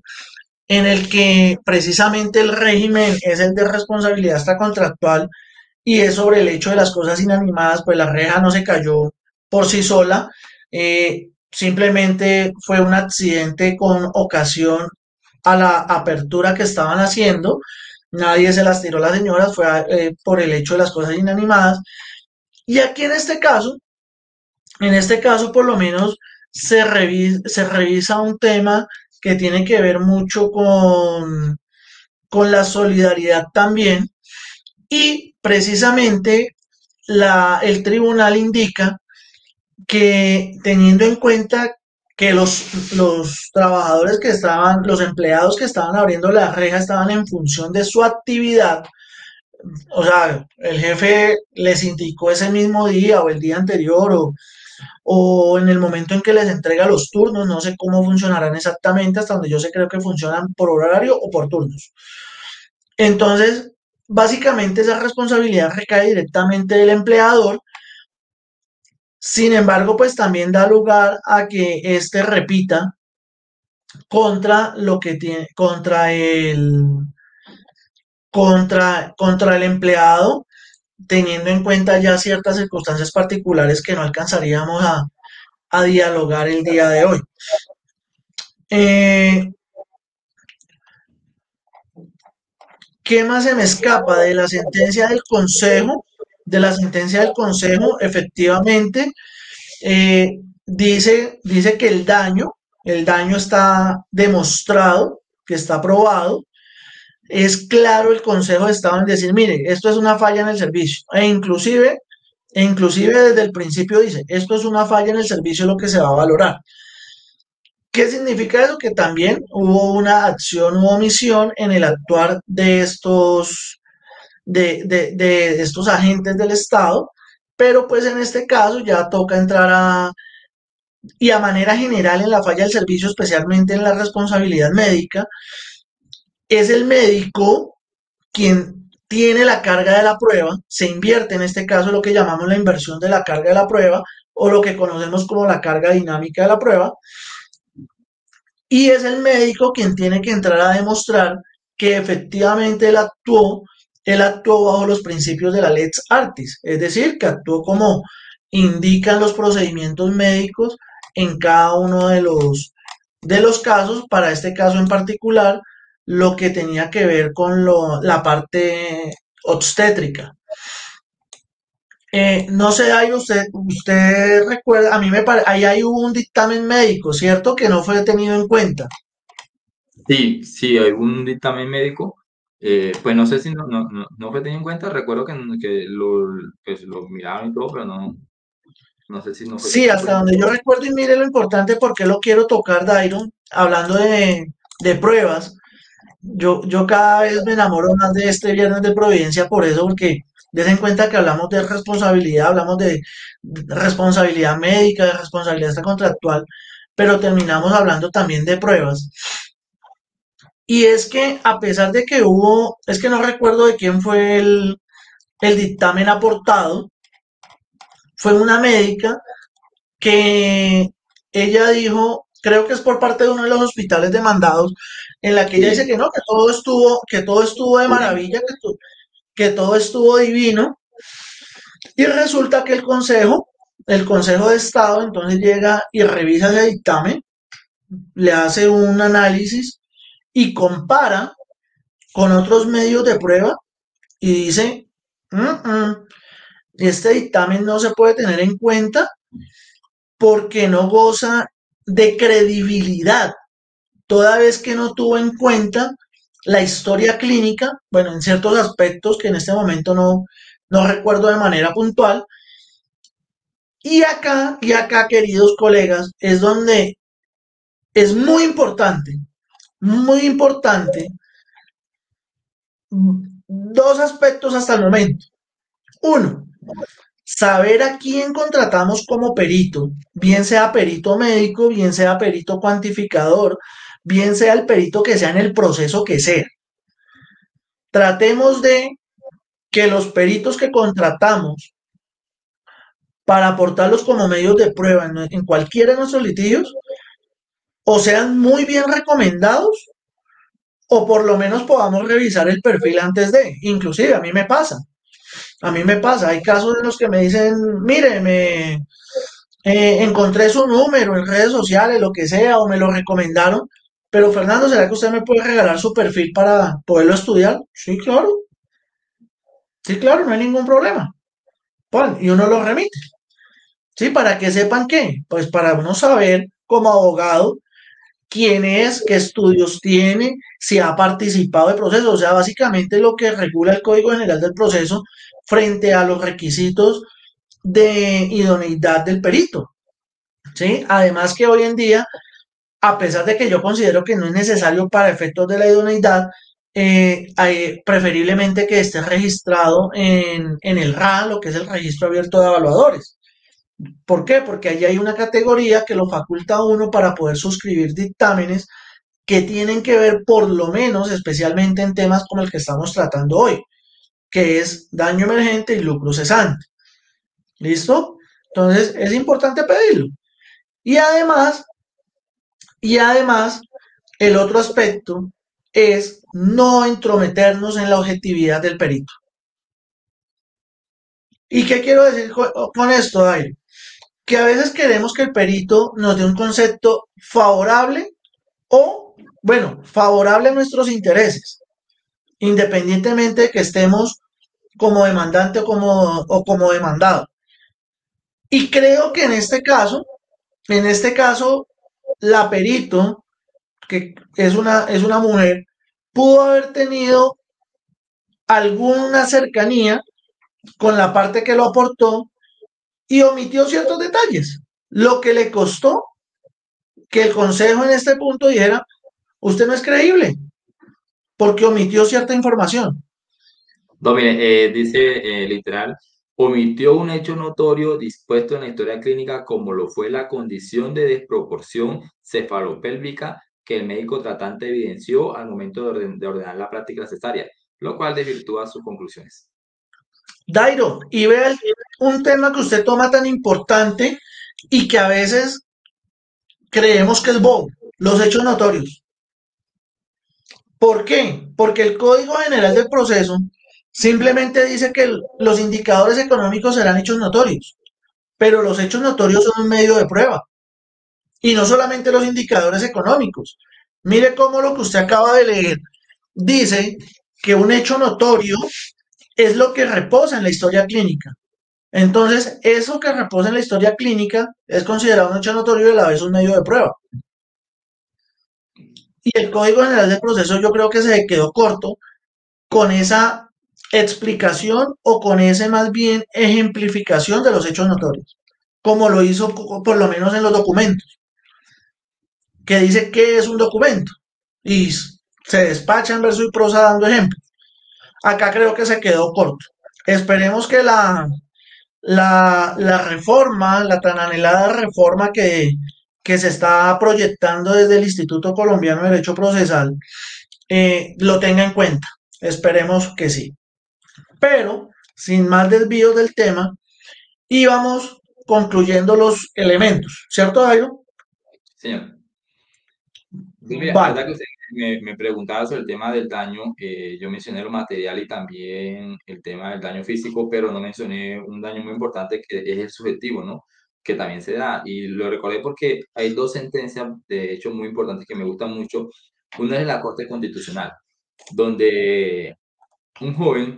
Speaker 2: en el que precisamente el régimen es el de responsabilidad extracontractual y es sobre el hecho de las cosas inanimadas, pues la reja no se cayó por sí sola, eh, simplemente fue un accidente con ocasión a la apertura que estaban haciendo, nadie se las tiró a las señoras, fue eh, por el hecho de las cosas inanimadas. Y aquí en este caso, en este caso por lo menos se se revisa un tema que tiene que ver mucho con, con la solidaridad también. Y precisamente la, el tribunal indica que teniendo en cuenta que los, los trabajadores que estaban, los empleados que estaban abriendo la reja estaban en función de su actividad, o sea, el jefe les indicó ese mismo día o el día anterior o, o en el momento en que les entrega los turnos, no sé cómo funcionarán exactamente, hasta donde yo sé creo que funcionan por horario o por turnos. Entonces, básicamente esa responsabilidad recae directamente del empleador. Sin embargo, pues también da lugar a que éste repita contra lo que tiene, contra el, contra, contra el empleado teniendo en cuenta ya ciertas circunstancias particulares que no alcanzaríamos a, dialogar el día de hoy. Eh, ¿Qué más se me escapa de la sentencia del Consejo? De la sentencia del Consejo, efectivamente, eh, dice, dice que el daño, el daño está demostrado, que está probado, es claro el Consejo de Estado en decir, mire, esto es una falla en el servicio. E inclusive, e inclusive desde el principio dice, esto es una falla en el servicio lo que se va a valorar. ¿Qué significa eso? Que también hubo una acción u omisión en el actuar de estos, de, de estos agentes del Estado, pero pues en este caso ya toca entrar a, y a manera general en la falla del servicio, especialmente en la responsabilidad médica, es el médico quien tiene la carga de la prueba, se invierte en este caso lo que llamamos la inversión de la carga de la prueba o lo que conocemos como la carga dinámica de la prueba. Y es el médico quien tiene que entrar a demostrar que efectivamente él actuó, él actuó bajo los principios de la lex artis, es decir, que actuó como indican los procedimientos médicos en cada uno de los, de los casos, para este caso en particular, lo que tenía que ver con la parte obstétrica. Eh, no sé, ahí usted, usted recuerda, a mí me parece, ahí hay un dictamen médico, ¿cierto? Que no fue tenido en cuenta.
Speaker 3: Sí, sí, hay un dictamen médico. Eh, pues no sé si no, no, fue tenido en cuenta, recuerdo que, que lo, pues, lo miraron y todo, pero no, no sé si no fue
Speaker 2: Sí, hasta donde yo recuerdo y mire lo importante porque lo quiero tocar, Dairon, hablando de, de pruebas yo, yo cada vez me enamoro más de este viernes de Providencia por eso, porque den en cuenta que hablamos de responsabilidad, hablamos de responsabilidad médica, de responsabilidad contractual, pero terminamos hablando también de pruebas. Y es que a pesar de que hubo, es que no recuerdo de quién fue el, el dictamen aportado, fue una médica que ella dijo, creo que es por parte de uno de los hospitales demandados, en la que ella dice que no, que todo estuvo, que todo estuvo de maravilla, que, que todo estuvo divino. Y resulta que el Consejo, el Consejo de Estado, entonces llega y revisa ese dictamen, le hace un análisis y compara con otros medios de prueba y dice, este dictamen no se puede tener en cuenta porque no goza de credibilidad toda vez que no tuvo en cuenta la historia clínica, bueno, en ciertos aspectos que en este momento no, no recuerdo de manera puntual. Y acá, y acá, queridos colegas, es donde es muy importante, muy importante, dos aspectos hasta el momento. Uno, saber a quién contratamos como perito, bien sea perito médico, bien sea perito cuantificador, bien sea el perito que sea en el proceso que sea. Tratemos de que los peritos que contratamos para aportarlos como medios de prueba en, cualquiera de nuestros litigios, o sean muy bien recomendados, o por lo menos podamos revisar el perfil antes de. Inclusive a mí me pasa. A mí me pasa. Hay casos en los que me dicen, mire, me eh, encontré su número en redes sociales, lo que sea, o me lo recomendaron. Pero Fernando, ¿será que usted me puede regalar su perfil para poderlo estudiar? Sí, claro. Sí, claro, no hay ningún problema. y uno lo remite. Sí, para que sepan qué. Pues para uno saber como abogado quién es, qué estudios tiene, si ha participado del proceso. O sea, básicamente lo que regula el Código General del Proceso frente a los requisitos de idoneidad del perito. ¿Sí? Además que hoy en día, a pesar de que yo considero que no es necesario para efectos de la idoneidad, eh, preferiblemente que esté registrado en, en el RA, lo que es el Registro Abierto de Evaluadores. ¿Por qué? Porque allí hay una categoría que lo faculta a uno para poder suscribir dictámenes que tienen que ver por lo menos especialmente en temas como el que estamos tratando hoy, que es daño emergente y lucro cesante. ¿Listo? Entonces es importante pedirlo. Y además, y además, el otro aspecto es no entrometernos en la objetividad del perito. ¿Y qué quiero decir con esto, Dairo? Que a veces queremos que el perito nos dé un concepto favorable o, bueno, favorable a nuestros intereses, independientemente de que estemos como demandante o como, o como demandado. Y creo que en este caso, en este caso, la perito, que es una, es una mujer, pudo haber tenido alguna cercanía con la parte que lo aportó y omitió ciertos detalles, lo que le costó que el consejo en este punto dijera, usted no es creíble, porque omitió cierta información.
Speaker 3: No, mire, eh, dice eh, literal, omitió un hecho notorio dispuesto en la historia clínica como lo fue la condición de desproporción cefalopélvica que el médico tratante evidenció al momento de, ordenar la práctica cesárea, lo cual desvirtúa sus conclusiones.
Speaker 2: Dairo, y vea un tema que usted toma tan importante y que a veces creemos que es bobo, los hechos notorios. ¿Por qué? Porque el Código General del Proceso simplemente dice que los indicadores económicos serán hechos notorios, pero los hechos notorios son un medio de prueba. Y no solamente los indicadores económicos. Mire cómo lo que usted acaba de leer dice que un hecho notorio es lo que reposa en la historia clínica. Entonces, eso que reposa en la historia clínica es considerado un hecho notorio y a la vez un medio de prueba. Y el Código General del Proceso yo creo que se quedó corto con esa explicación o con ese más bien ejemplificación de los hechos notorios, como lo hizo por lo menos en los documentos, que dice que es un documento y se despacha en verso y prosa dando ejemplos. Acá creo que se quedó corto. Esperemos que la, la, reforma, la tan anhelada reforma que, que, se está proyectando desde el Instituto Colombiano de Derecho Procesal, eh, lo tenga en cuenta. Esperemos que sí. Pero, sin más desvíos del tema, íbamos concluyendo los elementos, ¿cierto, Dairo?
Speaker 3: Señor. vale me, preguntaba sobre el tema del daño. Eh, yo mencioné lo material y también el tema del daño físico, pero no mencioné un daño muy importante que es el subjetivo, ¿no? Que también se da. Y lo recordé porque hay dos sentencias, de hecho, muy importantes que me gustan mucho. Una es la Corte Constitucional, donde un joven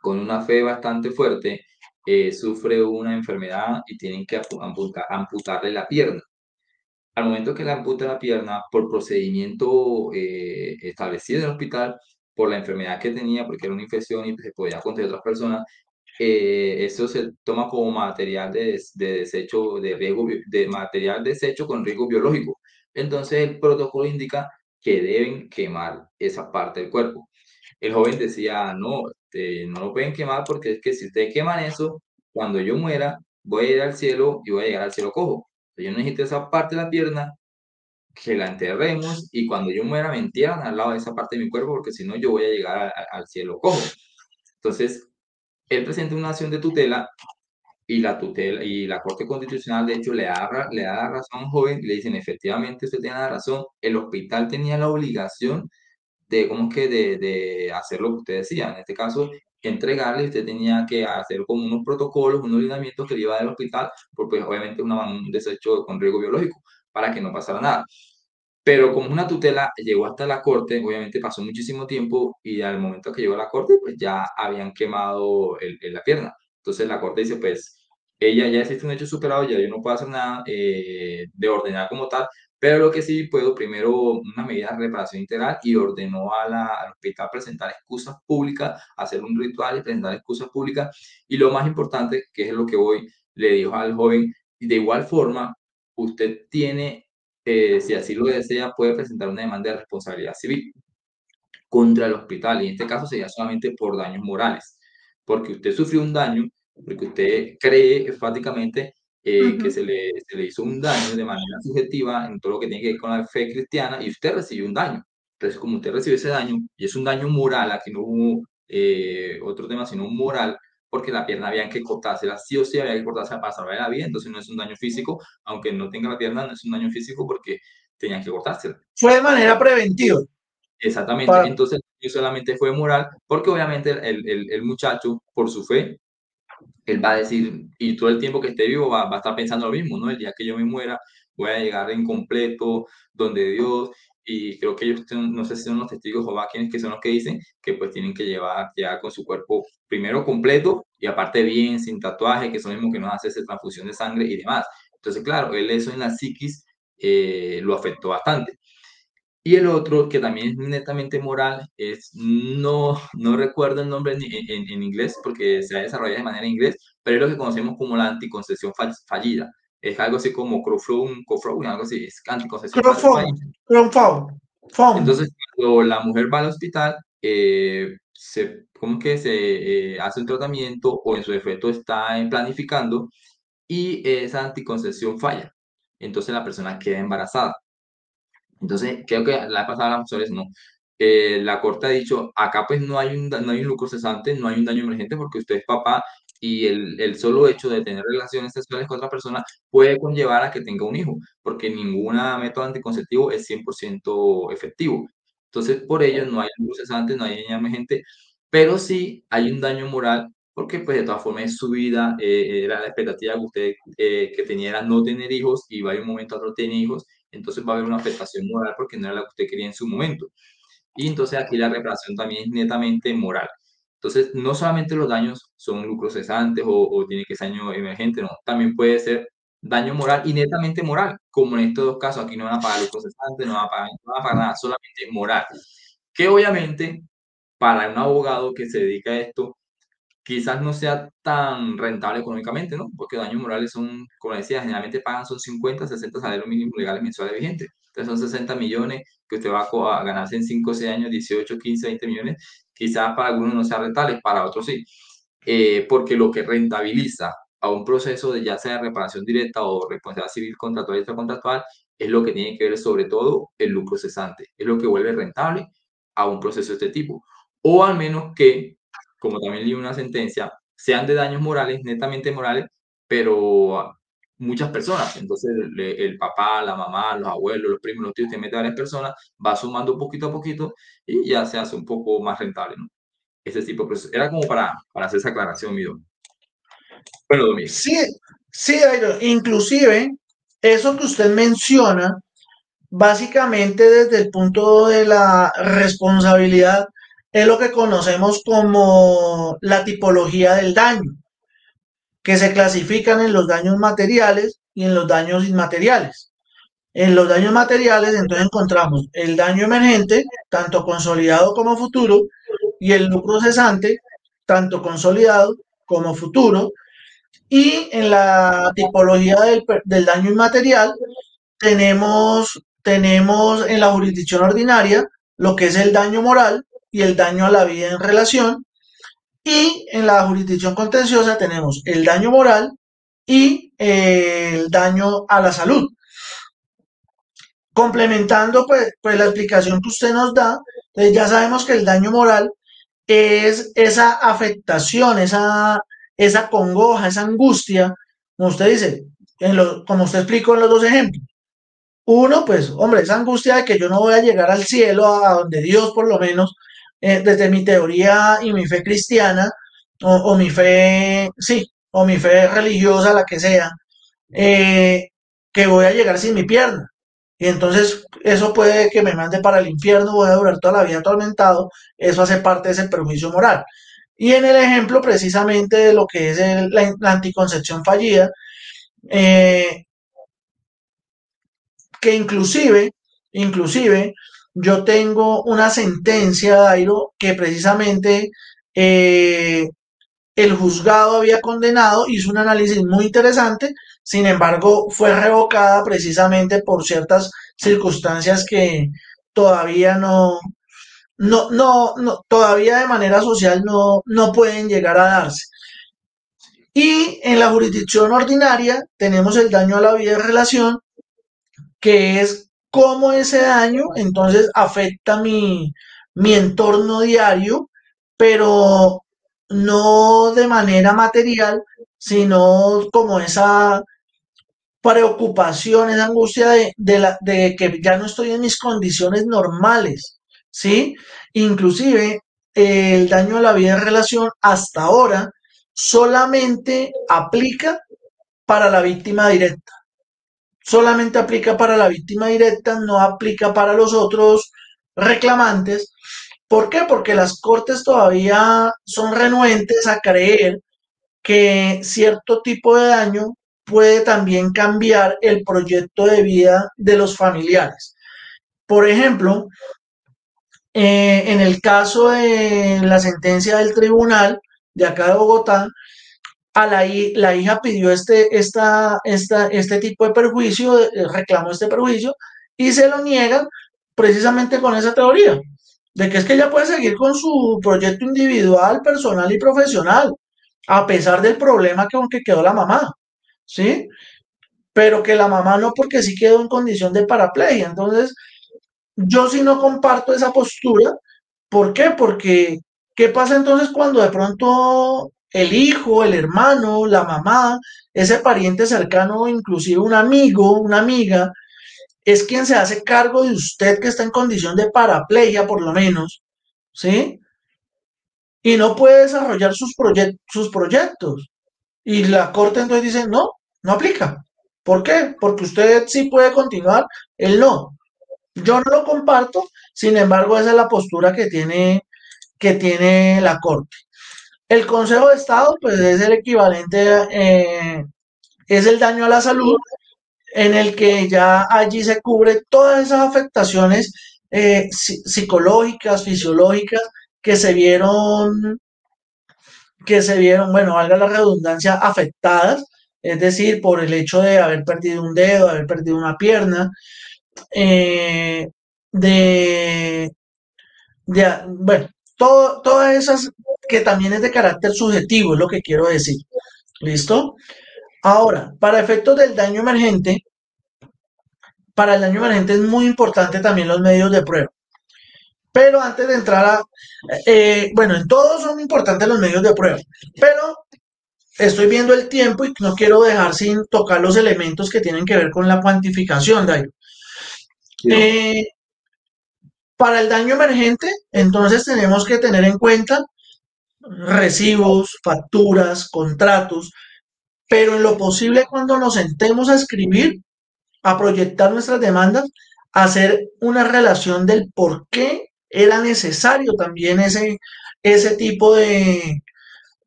Speaker 3: con una fe bastante fuerte eh, sufre una enfermedad y tienen que amputarle la pierna al momento que le amputa la pierna por procedimiento eh, establecido en el hospital, por la enfermedad que tenía, porque era una infección y se podía contagiar a otras personas, eh, eso se toma como material de, de, desecho, de riesgo, de material desecho con riesgo biológico. Entonces el protocolo indica que deben quemar esa parte del cuerpo. El joven decía, no, este, no lo pueden quemar porque es que si ustedes queman eso, cuando yo muera, voy a ir al cielo y voy a llegar al cielo cojo. Yo necesito esa parte de la pierna que la enterremos y cuando yo muera me entierran al lado de esa parte de mi cuerpo porque si no yo voy a llegar al cielo cojo. Entonces, él presenta una acción de tutela y la tutela y la Corte Constitucional de hecho le da, le da razón joven y le dicen efectivamente usted tiene la razón, el hospital tenía la obligación de, ¿cómo que de, de hacer lo que usted decía, en este caso entregarle, usted tenía que hacer como unos protocolos, unos lineamientos que le iba del hospital, porque pues, obviamente una, un desecho con riesgo biológico, para que no pasara nada. Pero como una tutela llegó hasta la corte, obviamente pasó muchísimo tiempo y al momento que llegó a la corte, pues ya habían quemado el, la pierna. Entonces la corte dice, pues ella ya existe un hecho superado, ya yo no puedo hacer nada eh, de ordenar como tal, pero lo que sí puedo, primero, una medida de reparación integral y ordenó a la, al hospital presentar excusas públicas, hacer un ritual y presentar excusas públicas. Y lo más importante, que es lo que hoy le dijo al joven, de igual forma, usted tiene, eh, si así lo desea, puede presentar una demanda de responsabilidad civil contra el hospital. Y en este caso sería solamente por daños morales, porque usted sufrió un daño, porque usted cree enfáticamente eh, que se le, se le, hizo un daño de manera subjetiva en todo lo que tiene que ver con la fe cristiana y usted recibió un daño. Entonces, como usted recibió ese daño, y es un daño moral, aquí no hubo eh, otro tema, sino un moral, porque la pierna había que cortársela, sí o sí había que cortársela para salvar la vida, entonces no es un daño físico, aunque no tenga la pierna, no es un daño físico porque tenían que cortársela.
Speaker 2: Fue de manera preventiva.
Speaker 3: Exactamente, entonces solamente fue moral, porque obviamente el, el, el muchacho, por su fe, él va a decir, y todo el tiempo que esté vivo va, va, a estar pensando lo mismo, ¿no? El día que yo me muera, voy a llegar incompleto, donde Dios, y creo que ellos, no sé si son los testigos o va quienes que son los que dicen que pues tienen que llevar ya con su cuerpo primero completo y aparte bien, sin tatuaje, que son los mismos que nos hace esa transfusión de sangre y demás. Entonces, claro, él eso en la psiquis eh, lo afectó bastante. Y el otro, que también es netamente moral, es, no, no recuerdo el nombre en, en, inglés porque se ha desarrollado de manera inglés, pero es lo que conocemos como la anticoncepción fallida. Es algo así como crowdfunding, algo así, es anticoncepción fallida. Entonces, cuando la mujer va al hospital, eh, se, ¿cómo que se eh, hace un tratamiento o en su efecto está planificando y esa anticoncepción falla. Entonces la persona queda embarazada. Entonces, creo que la pasada las mujeres no. Eh, la Corte ha dicho, acá pues no hay, un, no hay un lucro cesante, no hay un daño emergente porque usted es papá y el, el solo hecho de tener relaciones sexuales con otra persona puede conllevar a que tenga un hijo, porque ningún método anticonceptivo es 100% efectivo. Entonces, por ello no hay lucro cesante, no hay daño emergente, pero sí hay un daño moral porque pues de todas formas es su vida, eh, era la expectativa que usted eh, que tenía era no tener hijos y va a un momento a otro tener hijos entonces va a haber una afectación moral porque no era la que usted quería en su momento. Y entonces aquí la reparación también es netamente moral. Entonces, no solamente los daños son lucros cesantes o, tiene que ser daño emergente, no, también puede ser daño moral y netamente moral, como en estos dos casos, aquí no van a pagar lucros cesantes, no van a pagar, no van a pagar nada, solamente moral. Que obviamente, para un abogado que se dedica a esto, quizás no sea tan rentable económicamente, ¿no? Porque daños morales son, como decía, generalmente pagan son 50, 60 salarios mínimos legales mensuales vigentes. Entonces son 60 millones que usted va a ganarse en 5 o 6 años, 18, 15, 20 millones. Quizás para algunos no sea rentable, para otros sí. Eh, porque lo que rentabiliza a un proceso de ya sea reparación directa o responsabilidad civil contractual y extracontractual es lo que tiene que ver sobre todo el lucro cesante. Es lo que vuelve rentable a un proceso de este tipo. O al menos que como también leí una sentencia, sean de daños morales, netamente morales, pero muchas personas. Entonces, el, papá, la mamá, los abuelos, los primos, los tíos, te mete varias personas, va sumando poquito a poquito y ya se hace un poco más rentable, ¿no? Ese tipo de. Era como para, para hacer esa aclaración, mi don.
Speaker 2: Bueno, Domingo. Sí, sí, Inclusive, eso que usted menciona, básicamente desde el punto de la responsabilidad, es lo que conocemos como la tipología del daño, que se clasifican en los daños materiales y en los daños inmateriales. En los daños materiales, entonces encontramos el daño emergente, tanto consolidado como futuro, y el lucro cesante, tanto consolidado como futuro. Y en la tipología del, del daño inmaterial, tenemos, tenemos en la jurisdicción ordinaria lo que es el daño moral y el daño a la vida en relación. Y en la jurisdicción contenciosa tenemos el daño moral y el daño a la salud. Complementando pues, pues la explicación que usted nos da, entonces ya sabemos que el daño moral es esa afectación, esa, esa congoja, esa angustia, como usted dice, como usted explicó en los dos ejemplos. Uno, pues, hombre, esa angustia de que yo no voy a llegar al cielo, a donde Dios por lo menos, eh, desde mi teoría y mi fe cristiana, o, mi fe, sí, o mi fe religiosa, la que sea, eh, que voy a llegar sin mi pierna. Y entonces eso puede que me mande para el infierno, voy a durar toda la vida atormentado, eso hace parte de ese perjuicio moral. Y en el ejemplo precisamente de lo que es la, anticoncepción fallida, eh, que inclusive, inclusive, yo tengo una sentencia, Dairo, que precisamente eh, el juzgado había condenado, hizo un análisis muy interesante, sin embargo fue revocada precisamente por ciertas circunstancias que todavía no, no, no, no todavía de manera social no, no pueden llegar a darse. Y en la jurisdicción ordinaria tenemos el daño a la vida de relación, que es cómo ese daño entonces afecta mi, mi entorno diario, pero no de manera material, sino como esa preocupación, esa angustia de, de, que ya no estoy en mis condiciones normales, ¿sí? Inclusive el daño a la vida en relación hasta ahora solamente aplica para la víctima directa. Solamente aplica para la víctima directa, no aplica para los otros reclamantes. ¿Por qué? Porque las cortes todavía son renuentes a creer que cierto tipo de daño puede también cambiar el proyecto de vida de los familiares. Por ejemplo, eh, en el caso de la sentencia del tribunal de acá de Bogotá, a la, hija pidió este, este tipo de perjuicio, eh, reclamó este perjuicio y se lo niegan precisamente con esa teoría, de que es que ella puede seguir con su proyecto individual, personal y profesional, a pesar del problema que aunque quedó la mamá, ¿sí? Pero que la mamá no porque sí quedó en condición de paraplegia. Entonces, yo sí no comparto esa postura. ¿Por qué? Porque, ¿qué pasa entonces cuando de pronto el hijo, el hermano, la mamá, ese pariente cercano, inclusive un amigo, una amiga, es quien se hace cargo de usted que está en condición de paraplegia, por lo menos, ¿sí? Y no puede desarrollar sus, sus proyectos. Y la corte entonces dice, no, no aplica. ¿Por qué? Porque usted sí puede continuar, él no. Yo no lo comparto, sin embargo, esa es la postura que tiene, que tiene la corte. El Consejo de Estado, pues es el equivalente, eh, es el daño a la salud, en el que ya allí se cubre todas esas afectaciones eh, psicológicas, fisiológicas que se vieron, que se vieron, bueno, valga la redundancia, afectadas, es decir, por el hecho de haber perdido un dedo, haber perdido una pierna, eh, de, de, bueno, todo, todas esas que también es de carácter subjetivo, es lo que quiero decir. ¿Listo? Ahora, para efectos del daño emergente, para el daño emergente es muy importante también los medios de prueba. Pero antes de entrar a, eh, bueno, en todos son importantes los medios de prueba, pero estoy viendo el tiempo y no quiero dejar sin tocar los elementos que tienen que ver con la cuantificación, Dairo. Eh, para el daño emergente, entonces tenemos que tener en cuenta recibos, facturas, contratos, pero en lo posible cuando nos sentemos a escribir, a proyectar nuestras demandas, hacer una relación del por qué era necesario también ese, ese tipo de,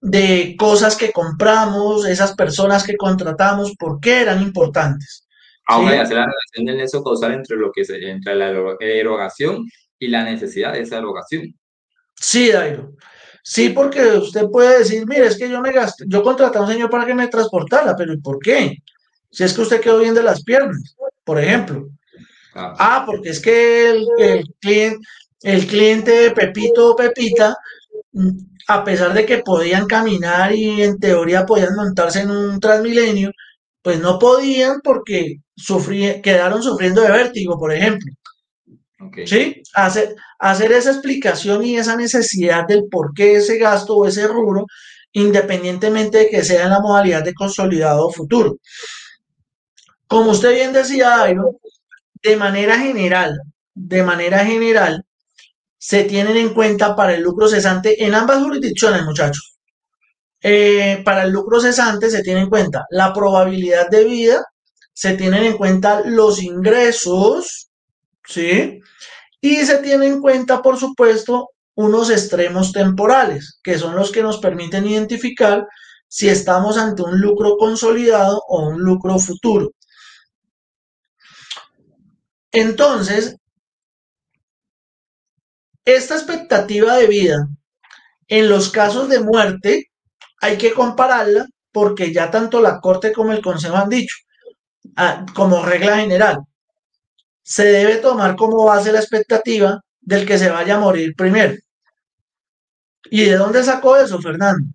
Speaker 2: de cosas que compramos, esas personas que contratamos, por qué eran importantes.
Speaker 3: Ahora, ¿sí? hacer la relación del nexo causal entre, lo que se, entre la erogación y la necesidad de esa erogación.
Speaker 2: Sí, Dairo. Sí, porque usted puede decir, mire, es que yo me gasté, yo contraté a un señor para que me transportara, pero ¿y por qué? Si es que usted quedó bien de las piernas, por ejemplo. Ah, ah porque es que el, el, cliente, el cliente de Pepito o Pepita, a pesar de que podían caminar y en teoría podían montarse en un Transmilenio, pues no podían porque sufrí, quedaron sufriendo de vértigo, por ejemplo.
Speaker 3: Okay.
Speaker 2: ¿Sí? Hacer, hacer esa explicación y esa necesidad del por qué ese gasto o ese rubro, independientemente de que sea en la modalidad de consolidado futuro. Como usted bien decía, Dairo, de manera general, de manera general, se tienen en cuenta para el lucro cesante en ambas jurisdicciones, muchachos. Eh, para el lucro cesante se tiene en cuenta la probabilidad de vida, se tienen en cuenta los ingresos, ¿sí? Y se tienen en cuenta, por supuesto, unos extremos temporales, que son los que nos permiten identificar si estamos ante un lucro consolidado o un lucro futuro. Entonces, esta expectativa de vida en los casos de muerte hay que compararla porque ya tanto la Corte como el Consejo han dicho, como regla general, se debe tomar como base la expectativa del que se vaya a morir primero. ¿Y de dónde sacó eso, Fernando?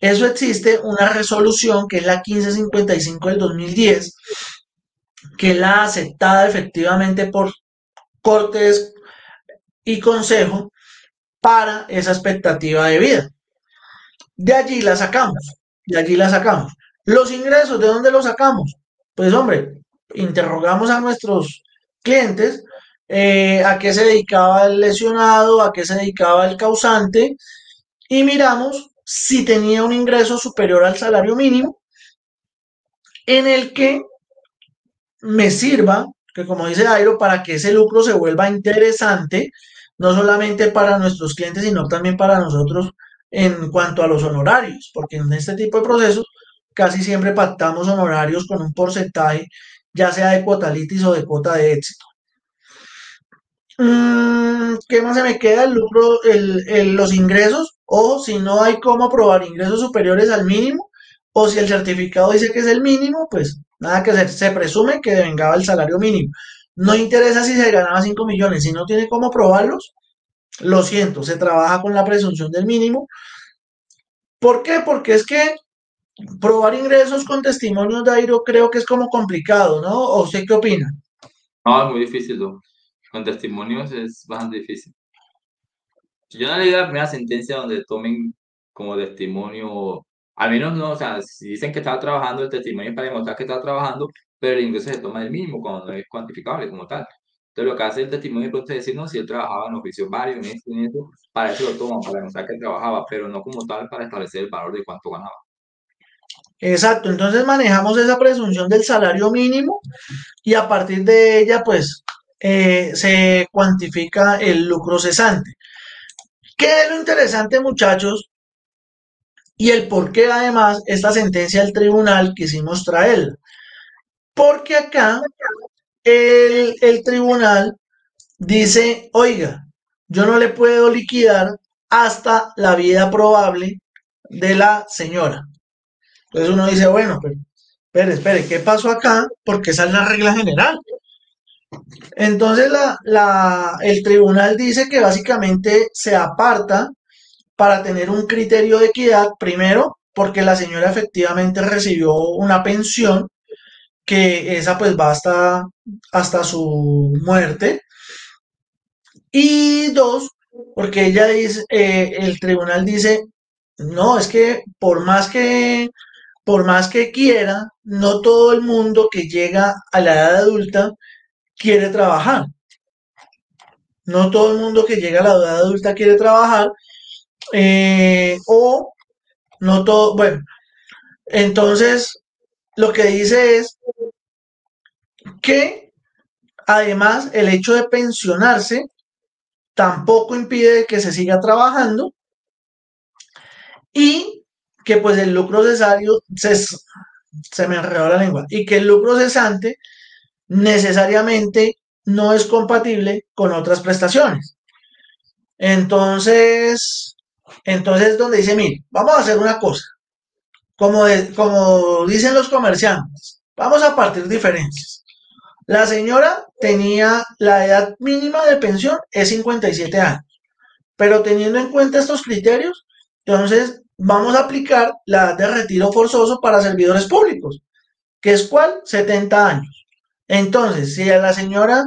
Speaker 2: Eso existe una resolución que es la 1555 del 2010, que es la aceptada efectivamente por Cortes y Consejo para esa expectativa de vida. De allí la sacamos, de allí la sacamos. Los ingresos, ¿de dónde los sacamos? Pues hombre, interrogamos a nuestros clientes eh, a qué se dedicaba el lesionado, a qué se dedicaba el causante y miramos si tenía un ingreso superior al salario mínimo en el que me sirva, que como dice Airo, para que ese lucro se vuelva interesante, no solamente para nuestros clientes, sino también para nosotros en cuanto a los honorarios, porque en este tipo de procesos casi siempre pactamos honorarios con un porcentaje, ya sea de cuota litis o de cuota de éxito. Mm, ¿Qué más se me queda? El lucro, los ingresos, o si no hay cómo probar ingresos superiores al mínimo, o si el certificado dice que es el mínimo, pues nada que hacer, se presume que devengaba el salario mínimo. No interesa si se ganaba 5 millones, si no tiene cómo probarlos, lo siento, se trabaja con la presunción del mínimo. ¿Por qué? Porque es que probar ingresos con testimonios de Airo creo que es como complicado, ¿no? ¿O usted qué opina?
Speaker 3: No, es muy difícil, ¿no? Con testimonios es bastante difícil. Yo no leí la primera sentencia donde tomen como testimonio, al menos no, o sea, si dicen que estaba trabajando, el testimonio es para demostrar que está trabajando, pero el ingreso se toma del mínimo cuando no es cuantificable como tal. Entonces, lo que hace el testimonio es decirnos si él trabajaba en oficios varios, en esto, en eso, para eso lo toman, para demostrar que trabajaba, pero no como tal para establecer el valor de cuánto ganaba.
Speaker 2: Exacto, entonces manejamos esa presunción del salario mínimo y a partir de ella, pues, eh, se cuantifica el lucro cesante. ¿Qué es lo interesante, muchachos? Y el por qué además esta sentencia del tribunal quisimos traer. Porque acá el tribunal dice, oiga, yo no le puedo liquidar hasta la vida probable de la señora. Entonces uno dice, bueno, pero espere, espere, ¿qué pasó acá? Porque esa es la regla general. Entonces la, la, el tribunal dice que básicamente se aparta para tener un criterio de equidad, primero, porque la señora efectivamente recibió una pensión que esa pues va hasta, hasta su muerte. Y dos, porque ella dice, eh, el tribunal dice, no, es que por más que, por más que quiera, no todo el mundo que llega a la edad adulta quiere trabajar. No todo el mundo que llega a la edad adulta quiere trabajar. Eh, o no todo, bueno, entonces lo que dice es que además el hecho de pensionarse tampoco impide que se siga trabajando y que pues el lucro cesario se, se me enredó la lengua y que el lucro cesante necesariamente no es compatible con otras prestaciones. Entonces, entonces donde dice, mire, vamos a hacer una cosa. Como, como dicen los comerciantes, vamos a partir diferencias. La señora tenía la edad mínima de pensión es 57 años, pero teniendo en cuenta estos criterios, entonces vamos a aplicar la edad de retiro forzoso para servidores públicos, que es cuál? 70 años. Entonces, si la señora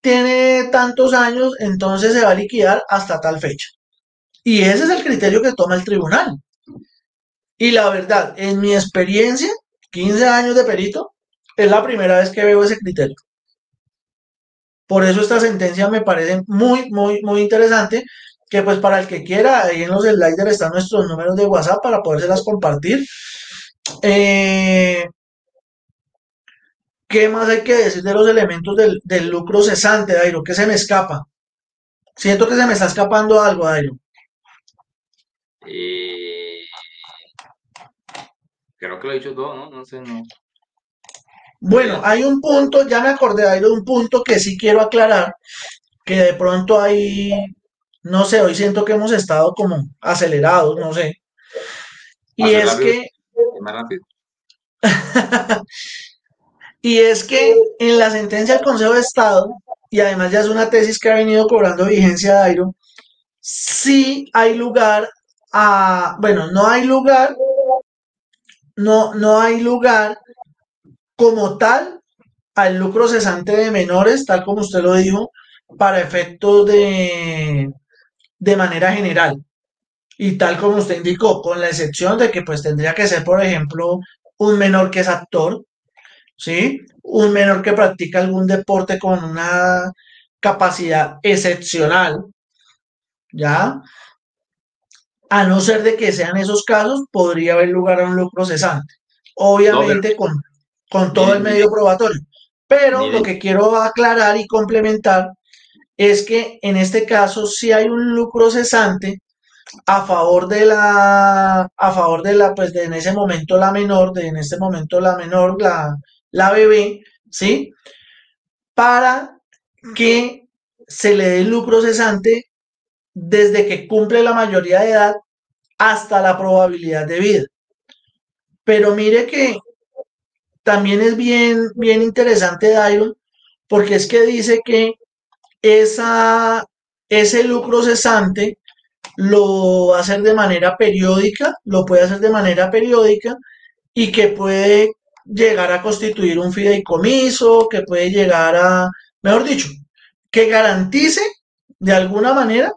Speaker 2: tiene tantos años, entonces se va a liquidar hasta tal fecha. Y ese es el criterio que toma el tribunal. Y la verdad, en mi experiencia, 15 años de perito, es la primera vez que veo ese criterio. Por eso esta sentencia me parece muy, muy, muy interesante, que pues para el que quiera, ahí en los sliders están nuestros números de WhatsApp para podérselas compartir. Eh, ¿Qué más hay que decir de los elementos del, lucro cesante, Dairo? ¿Qué se me escapa? Siento que se me está escapando algo, Dairo.
Speaker 3: Eh, creo que lo he dicho todo, ¿no? No sé, no.
Speaker 2: Bueno, hay un punto, ya me acordé, Dairo, de un punto que sí quiero aclarar, que de pronto hay, no sé, hoy siento que hemos estado como acelerados, no sé. Y es que... Y es que en la sentencia del Consejo de Estado, y además ya es una tesis que ha venido cobrando vigencia, Dairo, sí hay lugar a, bueno, no hay lugar, no, no hay lugar como tal al lucro cesante de menores, tal como usted lo dijo, para efectos de, de manera general. Y tal como usted indicó, con la excepción de que pues tendría que ser, por ejemplo, un menor que es actor, ¿sí? Un menor que practica algún deporte con una capacidad excepcional, ¿ya? A no ser de que sean esos casos, podría haber lugar a un lucro cesante. Obviamente con, con todo el medio probatorio. Pero lo que quiero aclarar y complementar es que en este caso si hay un lucro cesante a favor de la, a favor de la, pues de en ese momento la menor, de en este momento la menor, la, la bebé, ¿sí? Para que se le dé lucro cesante desde que cumple la mayoría de edad hasta la probabilidad de vida. Pero mire que también es bien, bien interesante, Dairon, porque es que dice que esa, ese lucro cesante lo va a hacer de manera periódica, lo puede hacer de manera periódica y que puede llegar a constituir un fideicomiso, que puede llegar a, mejor dicho, que garantice de alguna manera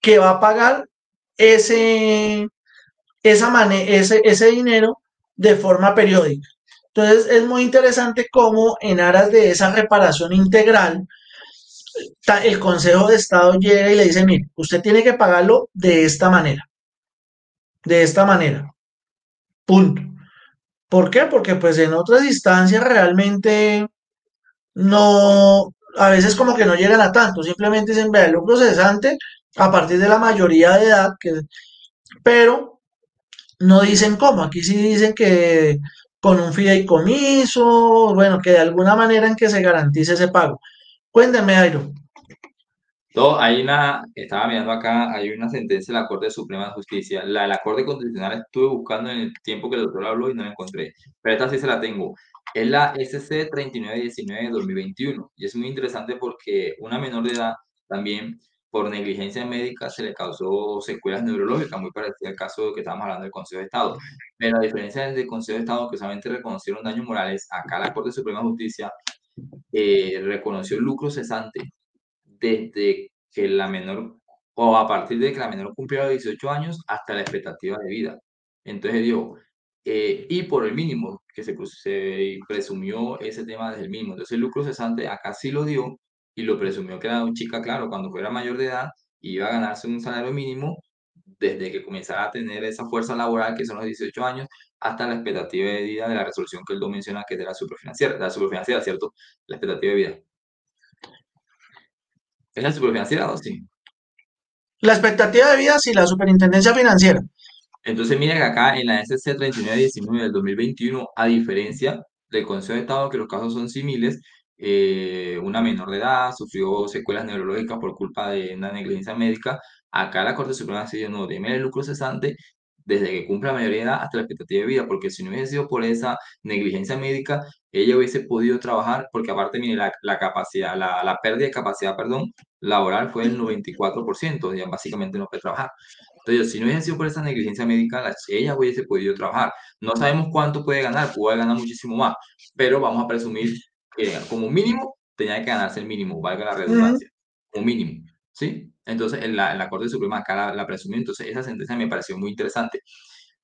Speaker 2: que va a pagar ese, esa ese, ese dinero de forma periódica. Entonces es muy interesante cómo en aras de esa reparación integral, el Consejo de Estado llega y le dice, mire, usted tiene que pagarlo de esta manera. De esta manera. Punto. ¿Por qué? Porque pues en otras instancias realmente no, a veces como que no llegan a tanto, simplemente dicen, vea, el lucro cesante a partir de la mayoría de edad, que, pero no dicen cómo, aquí sí dicen que con un fideicomiso, bueno, que de alguna manera en que se garantice ese pago. Cuénteme, Airo.
Speaker 3: Todo, hay una, estaba mirando acá, hay una sentencia de la Corte Suprema de Justicia. La de la Corte Constitucional estuve buscando en el tiempo que el doctor habló y no la encontré. Pero esta sí se la tengo. Es la SC 3919 de 2021. Y es muy interesante porque una menor de edad también por negligencia médica se le causó secuelas neurológicas, muy parecido al caso que estábamos hablando del Consejo de Estado. Pero a diferencia del Consejo de Estado, que solamente reconocieron daños morales, acá la Corte Suprema de Justicia eh, reconoció lucro cesante desde que la menor, o a partir de que la menor cumpliera 18 años hasta la expectativa de vida. Entonces digo, eh, y por el mínimo, que se, se, presumió ese tema desde el mínimo. Entonces el lucro cesante acá sí lo dio y lo presumió que era una chica, claro, cuando fuera mayor de edad iba a ganarse un salario mínimo desde que comenzara a tener esa fuerza laboral que son los 18 años hasta la expectativa de vida de la resolución que él menciona que es de la superfinanciera, de la superfinanciera, ¿cierto? La expectativa de vida. ¿Es la superfinanciera o sí?
Speaker 2: La expectativa de vida, sí, la superintendencia financiera.
Speaker 3: Entonces, que acá en la SC 3919 del 2021, a diferencia del Consejo de Estado que los casos son similares. Eh, una menor de edad sufrió secuelas neurológicas por culpa de una negligencia médica. Acá la Corte Suprema decidió no, deme el lucro cesante desde que cumple la mayoría de edad hasta la expectativa de vida, porque si no hubiese sido por esa negligencia médica, ella hubiese podido trabajar, porque aparte, mire, la, la capacidad, la, la, pérdida de capacidad, perdón, laboral fue del 94%, ya básicamente no puede trabajar. Entonces, si no hubiese sido por esa negligencia médica, ella hubiese podido trabajar. No sabemos cuánto puede ganar, puede ganar muchísimo más, pero vamos a presumir que como mínimo tenía que ganarse el mínimo, valga la redundancia, como mínimo, ¿sí? Entonces, en la, en la Corte Suprema acá la, la presumió, entonces esa sentencia me pareció muy interesante.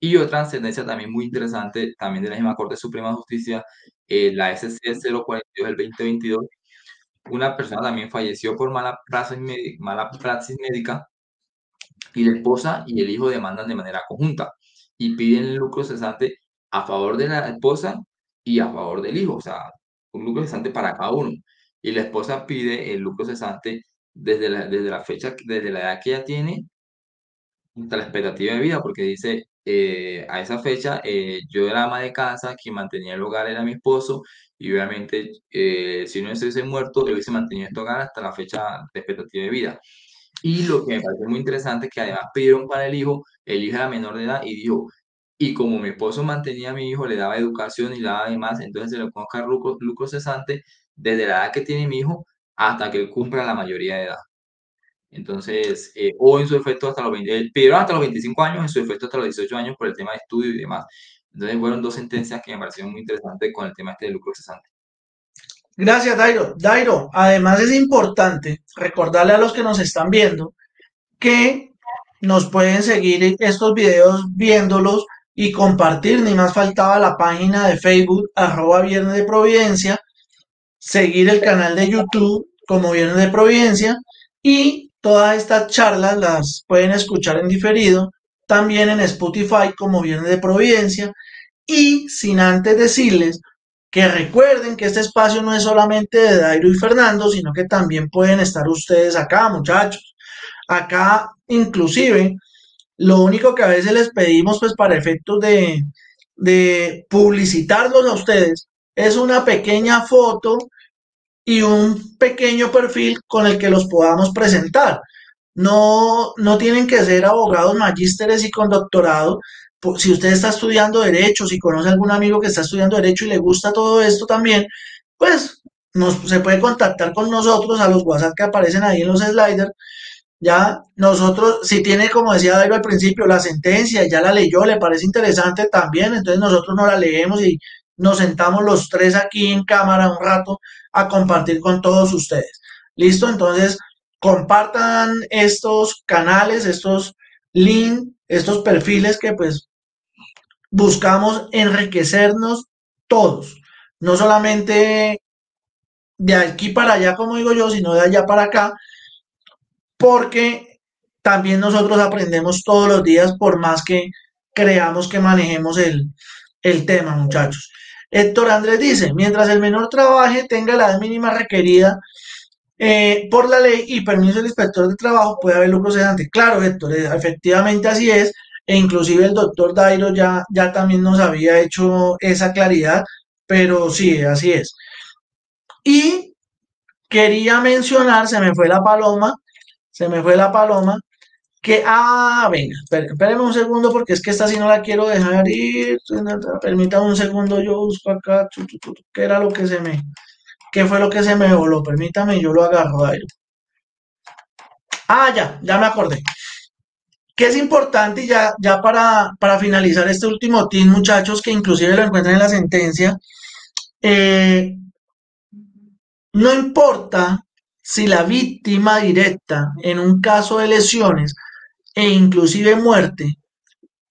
Speaker 3: Y otra sentencia también muy interesante, también de la misma Corte Suprema de Justicia, eh, la SC 042 del 2022, una persona también falleció por mala praxis, mala praxis médica y la esposa y el hijo demandan de manera conjunta y piden lucro cesante a favor de la esposa y a favor del hijo, o sea, un lucro cesante para cada uno. Y la esposa pide el lucro cesante desde la, desde la fecha, desde la edad que ella tiene hasta la expectativa de vida, porque dice, eh, a esa fecha eh, yo era ama de casa, quien mantenía el hogar era mi esposo, y obviamente eh, si no estuviese muerto, él hubiese mantenido este hogar hasta la fecha de expectativa de vida. Y lo que me parece muy interesante es que además pidieron para el hijo, el hijo era menor de edad y dijo, y como mi esposo mantenía a mi hijo, le daba educación y le daba demás, entonces se le ponga lucro, lucro cesante desde la edad que tiene mi hijo hasta que él cumpla la mayoría de edad. Entonces, eh, o en su efecto hasta los 20, pidieron hasta los 25 años, en su efecto hasta los 18 años por el tema de estudio y demás. Entonces, fueron dos sentencias que me parecieron muy interesantes con el tema este de lucro cesante.
Speaker 2: Gracias, Dairo. Dairo, además es importante recordarle a los que nos están viendo que nos pueden seguir estos videos viéndolos y compartir, ni más faltaba la página de Facebook, arroba Viernes de Providencia, seguir el canal de YouTube como Viernes de Providencia y todas estas charlas las pueden escuchar en diferido también en Spotify como Viernes de Providencia y sin antes decirles que recuerden que este espacio no es solamente de Dairo y Fernando, sino que también pueden estar ustedes acá, muchachos. Acá, inclusive, lo único que a veces les pedimos, pues para efectos de, de publicitarlos a ustedes, es una pequeña foto y un pequeño perfil con el que los podamos presentar. No, no tienen que ser abogados, magísteres y con doctorado, si usted está estudiando derecho, si conoce algún amigo que está estudiando derecho y le gusta todo esto también, pues nos, se puede contactar con nosotros a los WhatsApp que aparecen ahí en los sliders. Ya nosotros, si tiene, como decía David al principio, la sentencia, ya la leyó, le parece interesante también, entonces nosotros no la leemos y nos sentamos los tres aquí en cámara un rato a compartir con todos ustedes. ¿Listo? Entonces, compartan estos canales, estos links, estos perfiles que pues buscamos enriquecernos todos, no solamente de aquí para allá, como digo yo, sino de allá para acá, porque también nosotros aprendemos todos los días por más que creamos que manejemos el, el tema, muchachos. Héctor Andrés dice, mientras el menor trabaje, tenga la edad mínima requerida eh, por la ley y permiso del inspector de trabajo, puede haber lucro cesante. Claro, Héctor, efectivamente así es e inclusive el doctor Dairo ya, ya también nos había hecho esa claridad, pero sí, así es. Y quería mencionar, se me fue la paloma, se me fue la paloma, que, ah, venga, espérenme un segundo porque es que esta sí no la quiero dejar ir, permítame un segundo, yo busco acá, ¿qué era lo que se me, qué fue lo que se me voló? Permítame, yo lo agarro, Dairo. Ah, ya, ya me acordé que es importante ya, ya para, para finalizar este último team, muchachos, que inclusive lo encuentran en la sentencia, eh, no importa si la víctima directa en un caso de lesiones e inclusive muerte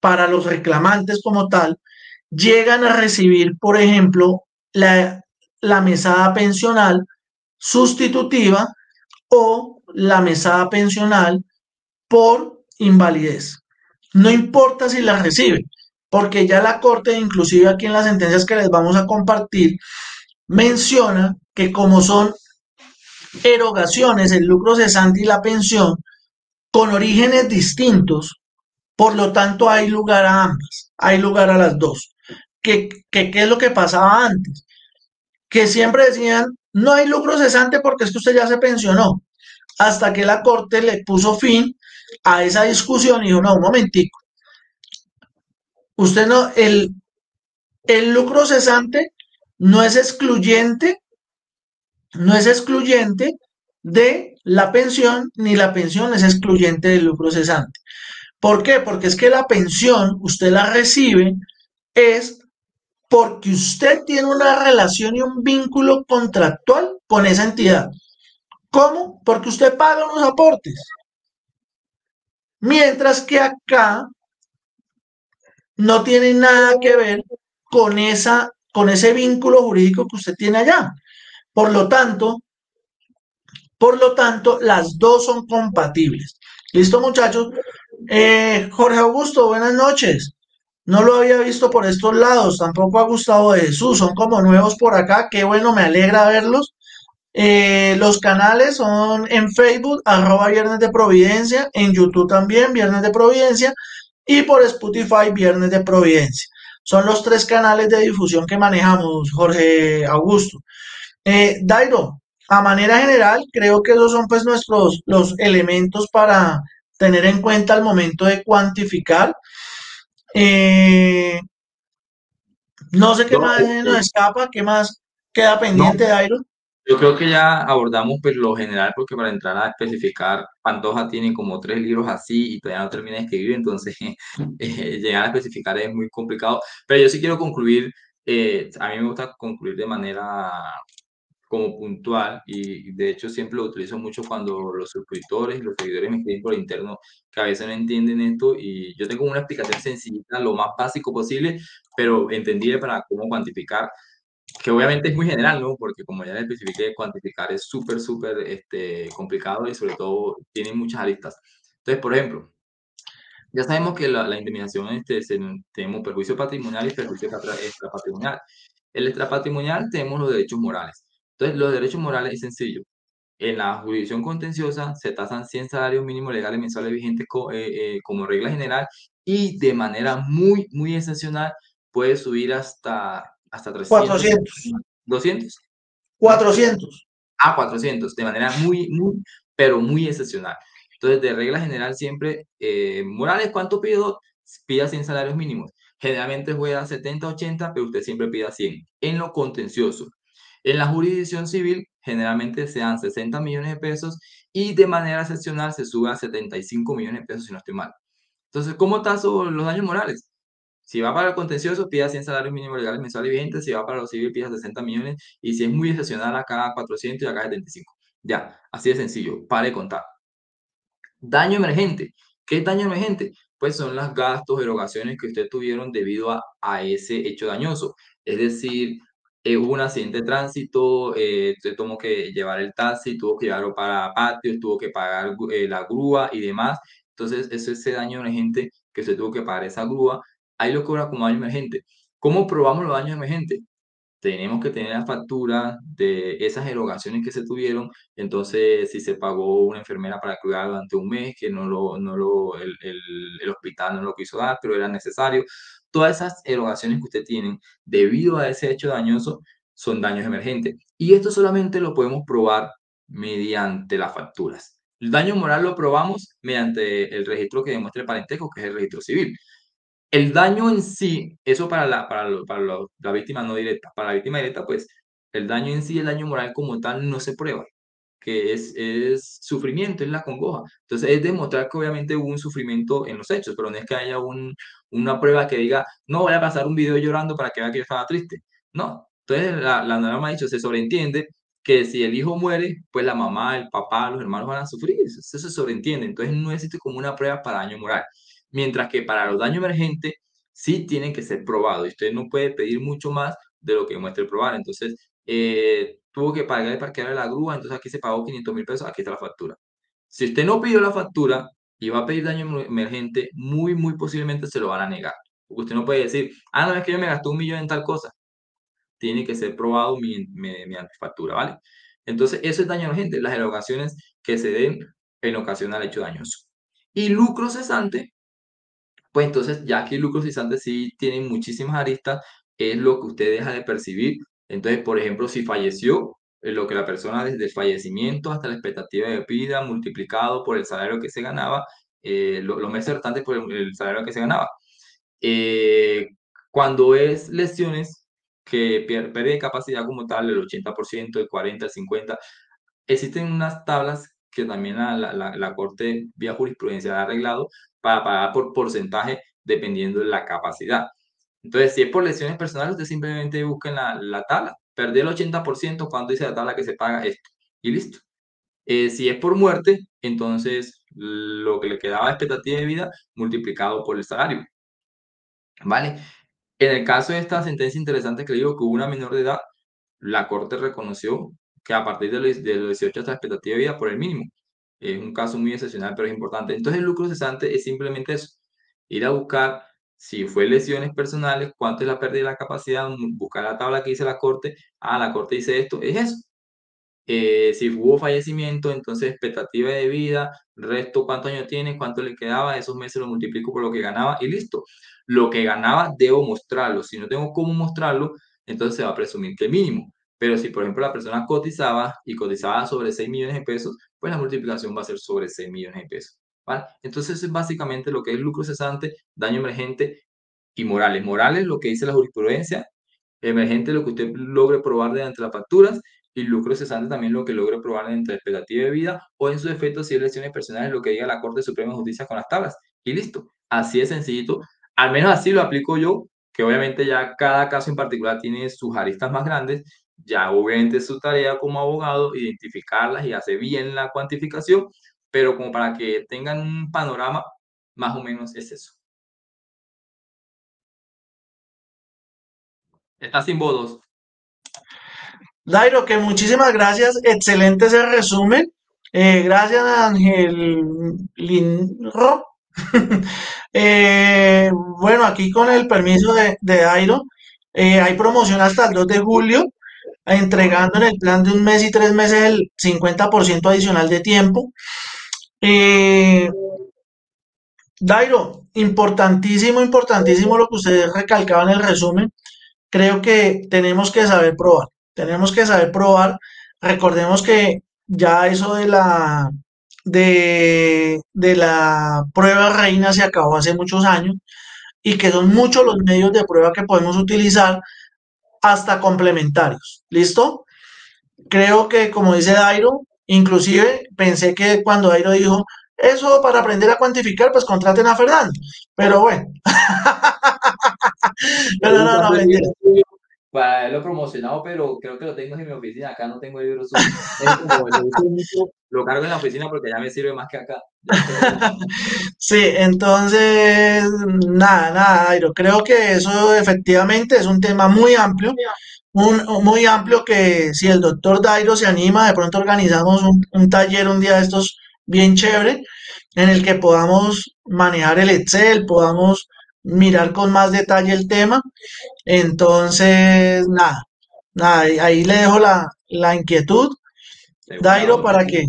Speaker 2: para los reclamantes como tal, llegan a recibir, por ejemplo, la, la mesada pensional sustitutiva o la mesada pensional por invalidez. No importa si la recibe, porque ya la Corte, inclusive aquí en las sentencias que les vamos a compartir, menciona que como son erogaciones, el lucro cesante y la pensión, con orígenes distintos, por lo tanto hay lugar a ambas, hay lugar a las dos. que qué es lo que pasaba antes, que siempre decían, no hay lucro cesante porque es que usted ya se pensionó, hasta que la corte le puso fin a esa discusión y dijo, no, un momentico, usted no, el, el lucro cesante no es excluyente, no es excluyente de la pensión, ni la pensión es excluyente del lucro cesante. ¿Por qué? Porque es que la pensión usted la recibe es porque usted tiene una relación y un vínculo contractual con esa entidad. ¿Cómo? Porque usted paga unos aportes. Mientras que acá no tiene nada que ver con, esa, con ese vínculo jurídico que usted tiene allá. Por lo tanto, por lo tanto, las dos son compatibles. ¿Listo, muchachos? Eh, Jorge Augusto, buenas noches. No lo había visto por estos lados, tampoco ha gustado de Jesús, son como nuevos por acá, qué bueno, me alegra verlos. Eh, los canales son en Facebook, arroba Viernes de Providencia, en YouTube también, Viernes de Providencia, y por Spotify, Viernes de Providencia. Son los tres canales de difusión que manejamos, Jorge Augusto. Eh, Dairo, a manera general, creo que esos son pues nuestros los elementos para tener en cuenta al momento de cuantificar. Eh, no sé qué más eh, nos escapa, qué más queda pendiente, Dairo.
Speaker 3: Yo creo que ya abordamos pues, lo general, porque para entrar a especificar, Pantoja tiene como tres libros así y todavía no termina de escribir, entonces eh, llegar a especificar es muy complicado. Pero yo sí quiero concluir, eh, a mí me gusta concluir de manera como puntual y de hecho siempre lo utilizo mucho cuando los suscriptores y los seguidores me escriben por interno que a veces no entienden esto y yo tengo una explicación sencilla, lo más básico posible, pero entendida para cómo cuantificar que obviamente es muy general, ¿no? Porque como ya le especifiqué, cuantificar es súper, súper este, complicado y sobre todo tiene muchas aristas. Entonces, por ejemplo, ya sabemos que la, la indemnización este, tenemos perjuicio patrimonial y perjuicio extrapatrimonial. El extrapatrimonial tenemos los derechos morales. Entonces, los derechos morales es sencillo. En la jurisdicción contenciosa se tasan 100 salarios mínimos legales mensuales vigentes eh, eh, como regla general y de manera muy, muy excepcional puede subir hasta hasta 300. 400. 200.
Speaker 2: 400.
Speaker 3: Ah, 400, de manera muy, muy, pero muy excepcional. Entonces, de regla general, siempre, eh, Morales, ¿cuánto pido? Pida 100 salarios mínimos. Generalmente juega 70, 80, pero usted siempre pida 100. En lo contencioso. En la jurisdicción civil, generalmente se dan 60 millones de pesos y de manera excepcional se sube a 75 millones de pesos, si no estoy mal. Entonces, ¿cómo taso los daños morales? Si va para el contencioso, pida 100 salarios mínimos legales mensuales vigentes. Si va para lo civil, pida 60 millones. Y si es muy excepcional, acá 400 y acá 75. Ya, así de sencillo. Pare de contar. Daño emergente. ¿Qué es daño emergente? Pues son los gastos, erogaciones que usted tuvieron debido a, a ese hecho dañoso. Es decir, eh, hubo un accidente de tránsito, eh, tuvo que llevar el taxi, tuvo que llevarlo para patios, tuvo que pagar eh, la grúa y demás. Entonces, ese es ese daño emergente que usted tuvo que pagar esa grúa ahí lo cobra como daño emergente. ¿Cómo probamos los daños emergentes? Tenemos que tener la factura de esas erogaciones que se tuvieron. Entonces, si se pagó una enfermera para cuidar durante un mes, que no lo, no lo, el, el, hospital no lo quiso dar, pero era necesario. Todas esas erogaciones que usted tiene debido a ese hecho dañoso son daños emergentes. Y esto solamente lo podemos probar mediante las facturas. El daño moral lo probamos mediante el registro que demuestre el parentesco, que es el registro civil. El daño en sí, eso para la, para, para la víctima no directa. Para la víctima directa, pues el daño en sí, el daño moral como tal, no se prueba, que es, es sufrimiento, es la congoja. Entonces, es demostrar que obviamente hubo un sufrimiento en los hechos, pero no es que haya un, una prueba que diga, no voy a pasar un video llorando para que vea que yo estaba triste. No. Entonces, la, la norma ha dicho, se sobreentiende que si el hijo muere, pues la mamá, el papá, los hermanos van a sufrir. Eso se sobreentiende. Entonces, no existe como una prueba para daño moral mientras que para los daños emergentes sí tienen que ser probados y usted no puede pedir mucho más de lo que muestre probar. Entonces, eh, tuvo que pagar el parquear la grúa, entonces aquí se pagó 500 mil pesos, aquí está la factura. Si usted no pidió la factura y va a pedir daño emergente, muy, muy posiblemente se lo van a negar. Usted no puede decir, ah, no, es que yo me gasté un millón en tal cosa. Tiene que ser probado mediante factura, ¿vale? Entonces, eso es daño emergente, las erogaciones que se den en ocasión al hecho dañoso. Y lucro cesante pues entonces ya aquí el lucro cesante sí tiene muchísimas aristas, es lo que usted deja de percibir. Entonces, por ejemplo, si falleció, eh, lo que la persona desde el fallecimiento hasta la expectativa de vida multiplicado por el salario que se ganaba, eh, lo, lo meses por el, salario que se ganaba. Eh, cuando es lesiones que pierde de capacidad como tal, el 80%, el 40%, el 50%, existen unas tablas que también la, la, la, Corte vía jurisprudencia ha arreglado para pagar por porcentaje dependiendo de la capacidad. Entonces, si es por lesiones personales, usted simplemente busca la, la tabla. Perder el 80% cuando dice la tabla que se paga esto. Y listo. Eh, si es por muerte, entonces lo que le quedaba de expectativa de vida multiplicado por el salario. ¿Vale? En el caso de esta sentencia interesante que le digo que hubo una menor de edad, la Corte reconoció que a partir de los, de los 18 hasta expectativa de vida por el mínimo. Es un caso muy excepcional, pero es importante. Entonces el lucro cesante es simplemente eso, ir a buscar si fue lesiones personales, cuánto es la pérdida de la capacidad, buscar la tabla que dice la Corte, ah, la Corte dice esto, es eso. Eh, si hubo fallecimiento, entonces expectativa de vida, resto, cuántos años tiene, cuánto le quedaba, esos meses lo multiplico por lo que ganaba y listo. Lo que ganaba debo mostrarlo. Si no tengo cómo mostrarlo, entonces se va a presumir que mínimo. Pero si, por ejemplo, la persona cotizaba y cotizaba sobre 6 millones de pesos, pues la multiplicación va a ser sobre 6 millones de pesos. ¿Vale? Entonces, es básicamente lo que es lucro cesante, daño emergente y morales. Morales, lo que dice la jurisprudencia, emergente, lo que usted logre probar mediante las facturas, y lucro cesante también lo que logre probar mediante la expectativa de vida, o en su defecto, si es lesiones personales, lo que diga la Corte Suprema de Justicia con las tablas. Y listo. Así es sencillito. Al menos así lo aplico yo, que obviamente ya cada caso en particular tiene sus aristas más grandes, ya obviamente es su tarea como abogado identificarlas y hacer bien la cuantificación, pero como para que tengan un panorama, más o menos es eso. Está sin votos.
Speaker 2: Dairo, que muchísimas gracias. Excelente ese resumen. Eh, gracias, Ángel Linro. Eh, bueno, aquí con el permiso de, Dairo, eh, hay promoción hasta el 2 de julio entregando en el plan de un mes y tres meses el 50% adicional de tiempo. Eh, Dairo, importantísimo, importantísimo lo que ustedes recalcaban en el resumen. Creo que tenemos que saber probar, tenemos que saber probar. Recordemos que ya eso de la de, de la prueba reina se acabó hace muchos años y que son muchos los medios de prueba que podemos utilizar hasta complementarios. ¿Listo? Creo que, como dice Dairo, inclusive pensé que cuando Dairo dijo, eso para aprender a cuantificar, pues contraten a Fernando. Pero bueno.
Speaker 3: pero no, no, Para haberlo promocionado, pero creo que lo tengo en mi oficina. Acá no tengo libros. lo cargo en la oficina porque ya me sirve más que acá.
Speaker 2: sí, entonces, nada, nada, Dairo. Creo que eso efectivamente es un tema muy amplio, un, muy amplio que si el doctor Dairo se anima, de pronto organizamos un, taller un día de estos bien chévere, en el que podamos manejar el Excel, podamos mirar con más detalle el tema. Entonces, nada, nada, ahí le dejo la, la inquietud. Dairo, para que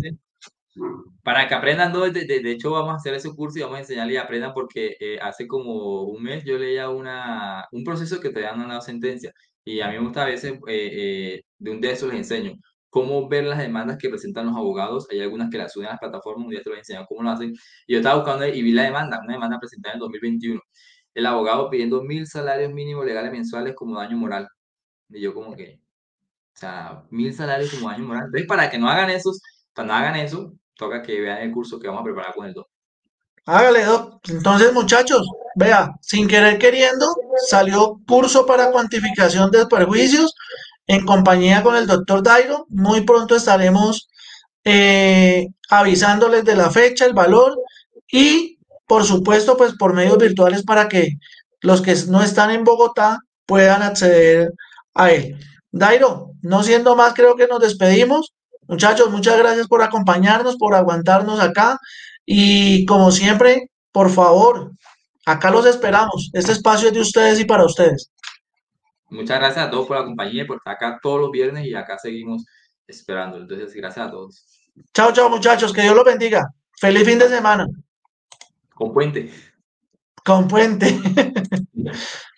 Speaker 3: para que aprendan, de, de, hecho vamos a hacer ese curso y vamos a enseñarles y aprendan porque eh, hace como un mes yo leía una, un proceso que te dan una sentencia y a mí me gusta a veces, eh, eh, de un de esos les enseño. Cómo ver las demandas que presentan los abogados, hay algunas que las suben a las plataformas, un día te lo voy cómo lo hacen, y yo estaba buscando y vi la demanda, una demanda presentada en el 2021, el abogado pidiendo mil salarios mínimos legales mensuales como daño moral, y yo como que, o sea, mil salarios como daño moral, entonces para que no hagan esos, para no hagan eso, toca que vean el curso que vamos a preparar con el Doc.
Speaker 2: Hágale, Doc. Entonces, muchachos, vea, sin querer queriendo, salió curso para cuantificación de perjuicios en compañía con el doctor Dairo. Muy pronto estaremos eh, avisándoles de la fecha, el valor y, por supuesto, pues por medios virtuales para que los que no están en Bogotá puedan acceder a él. Dairo, no siendo más, creo que nos despedimos. Muchachos, muchas gracias por acompañarnos, por aguantarnos acá. Y como siempre, por favor, acá los esperamos. Este espacio es de ustedes y para ustedes.
Speaker 3: Muchas gracias a todos por la compañía, por estar acá todos los viernes y acá seguimos esperando. Entonces, gracias a todos.
Speaker 2: Chao, chao, muchachos. Que Dios los bendiga. Feliz fin de semana.
Speaker 3: Con puente.
Speaker 2: Con puente.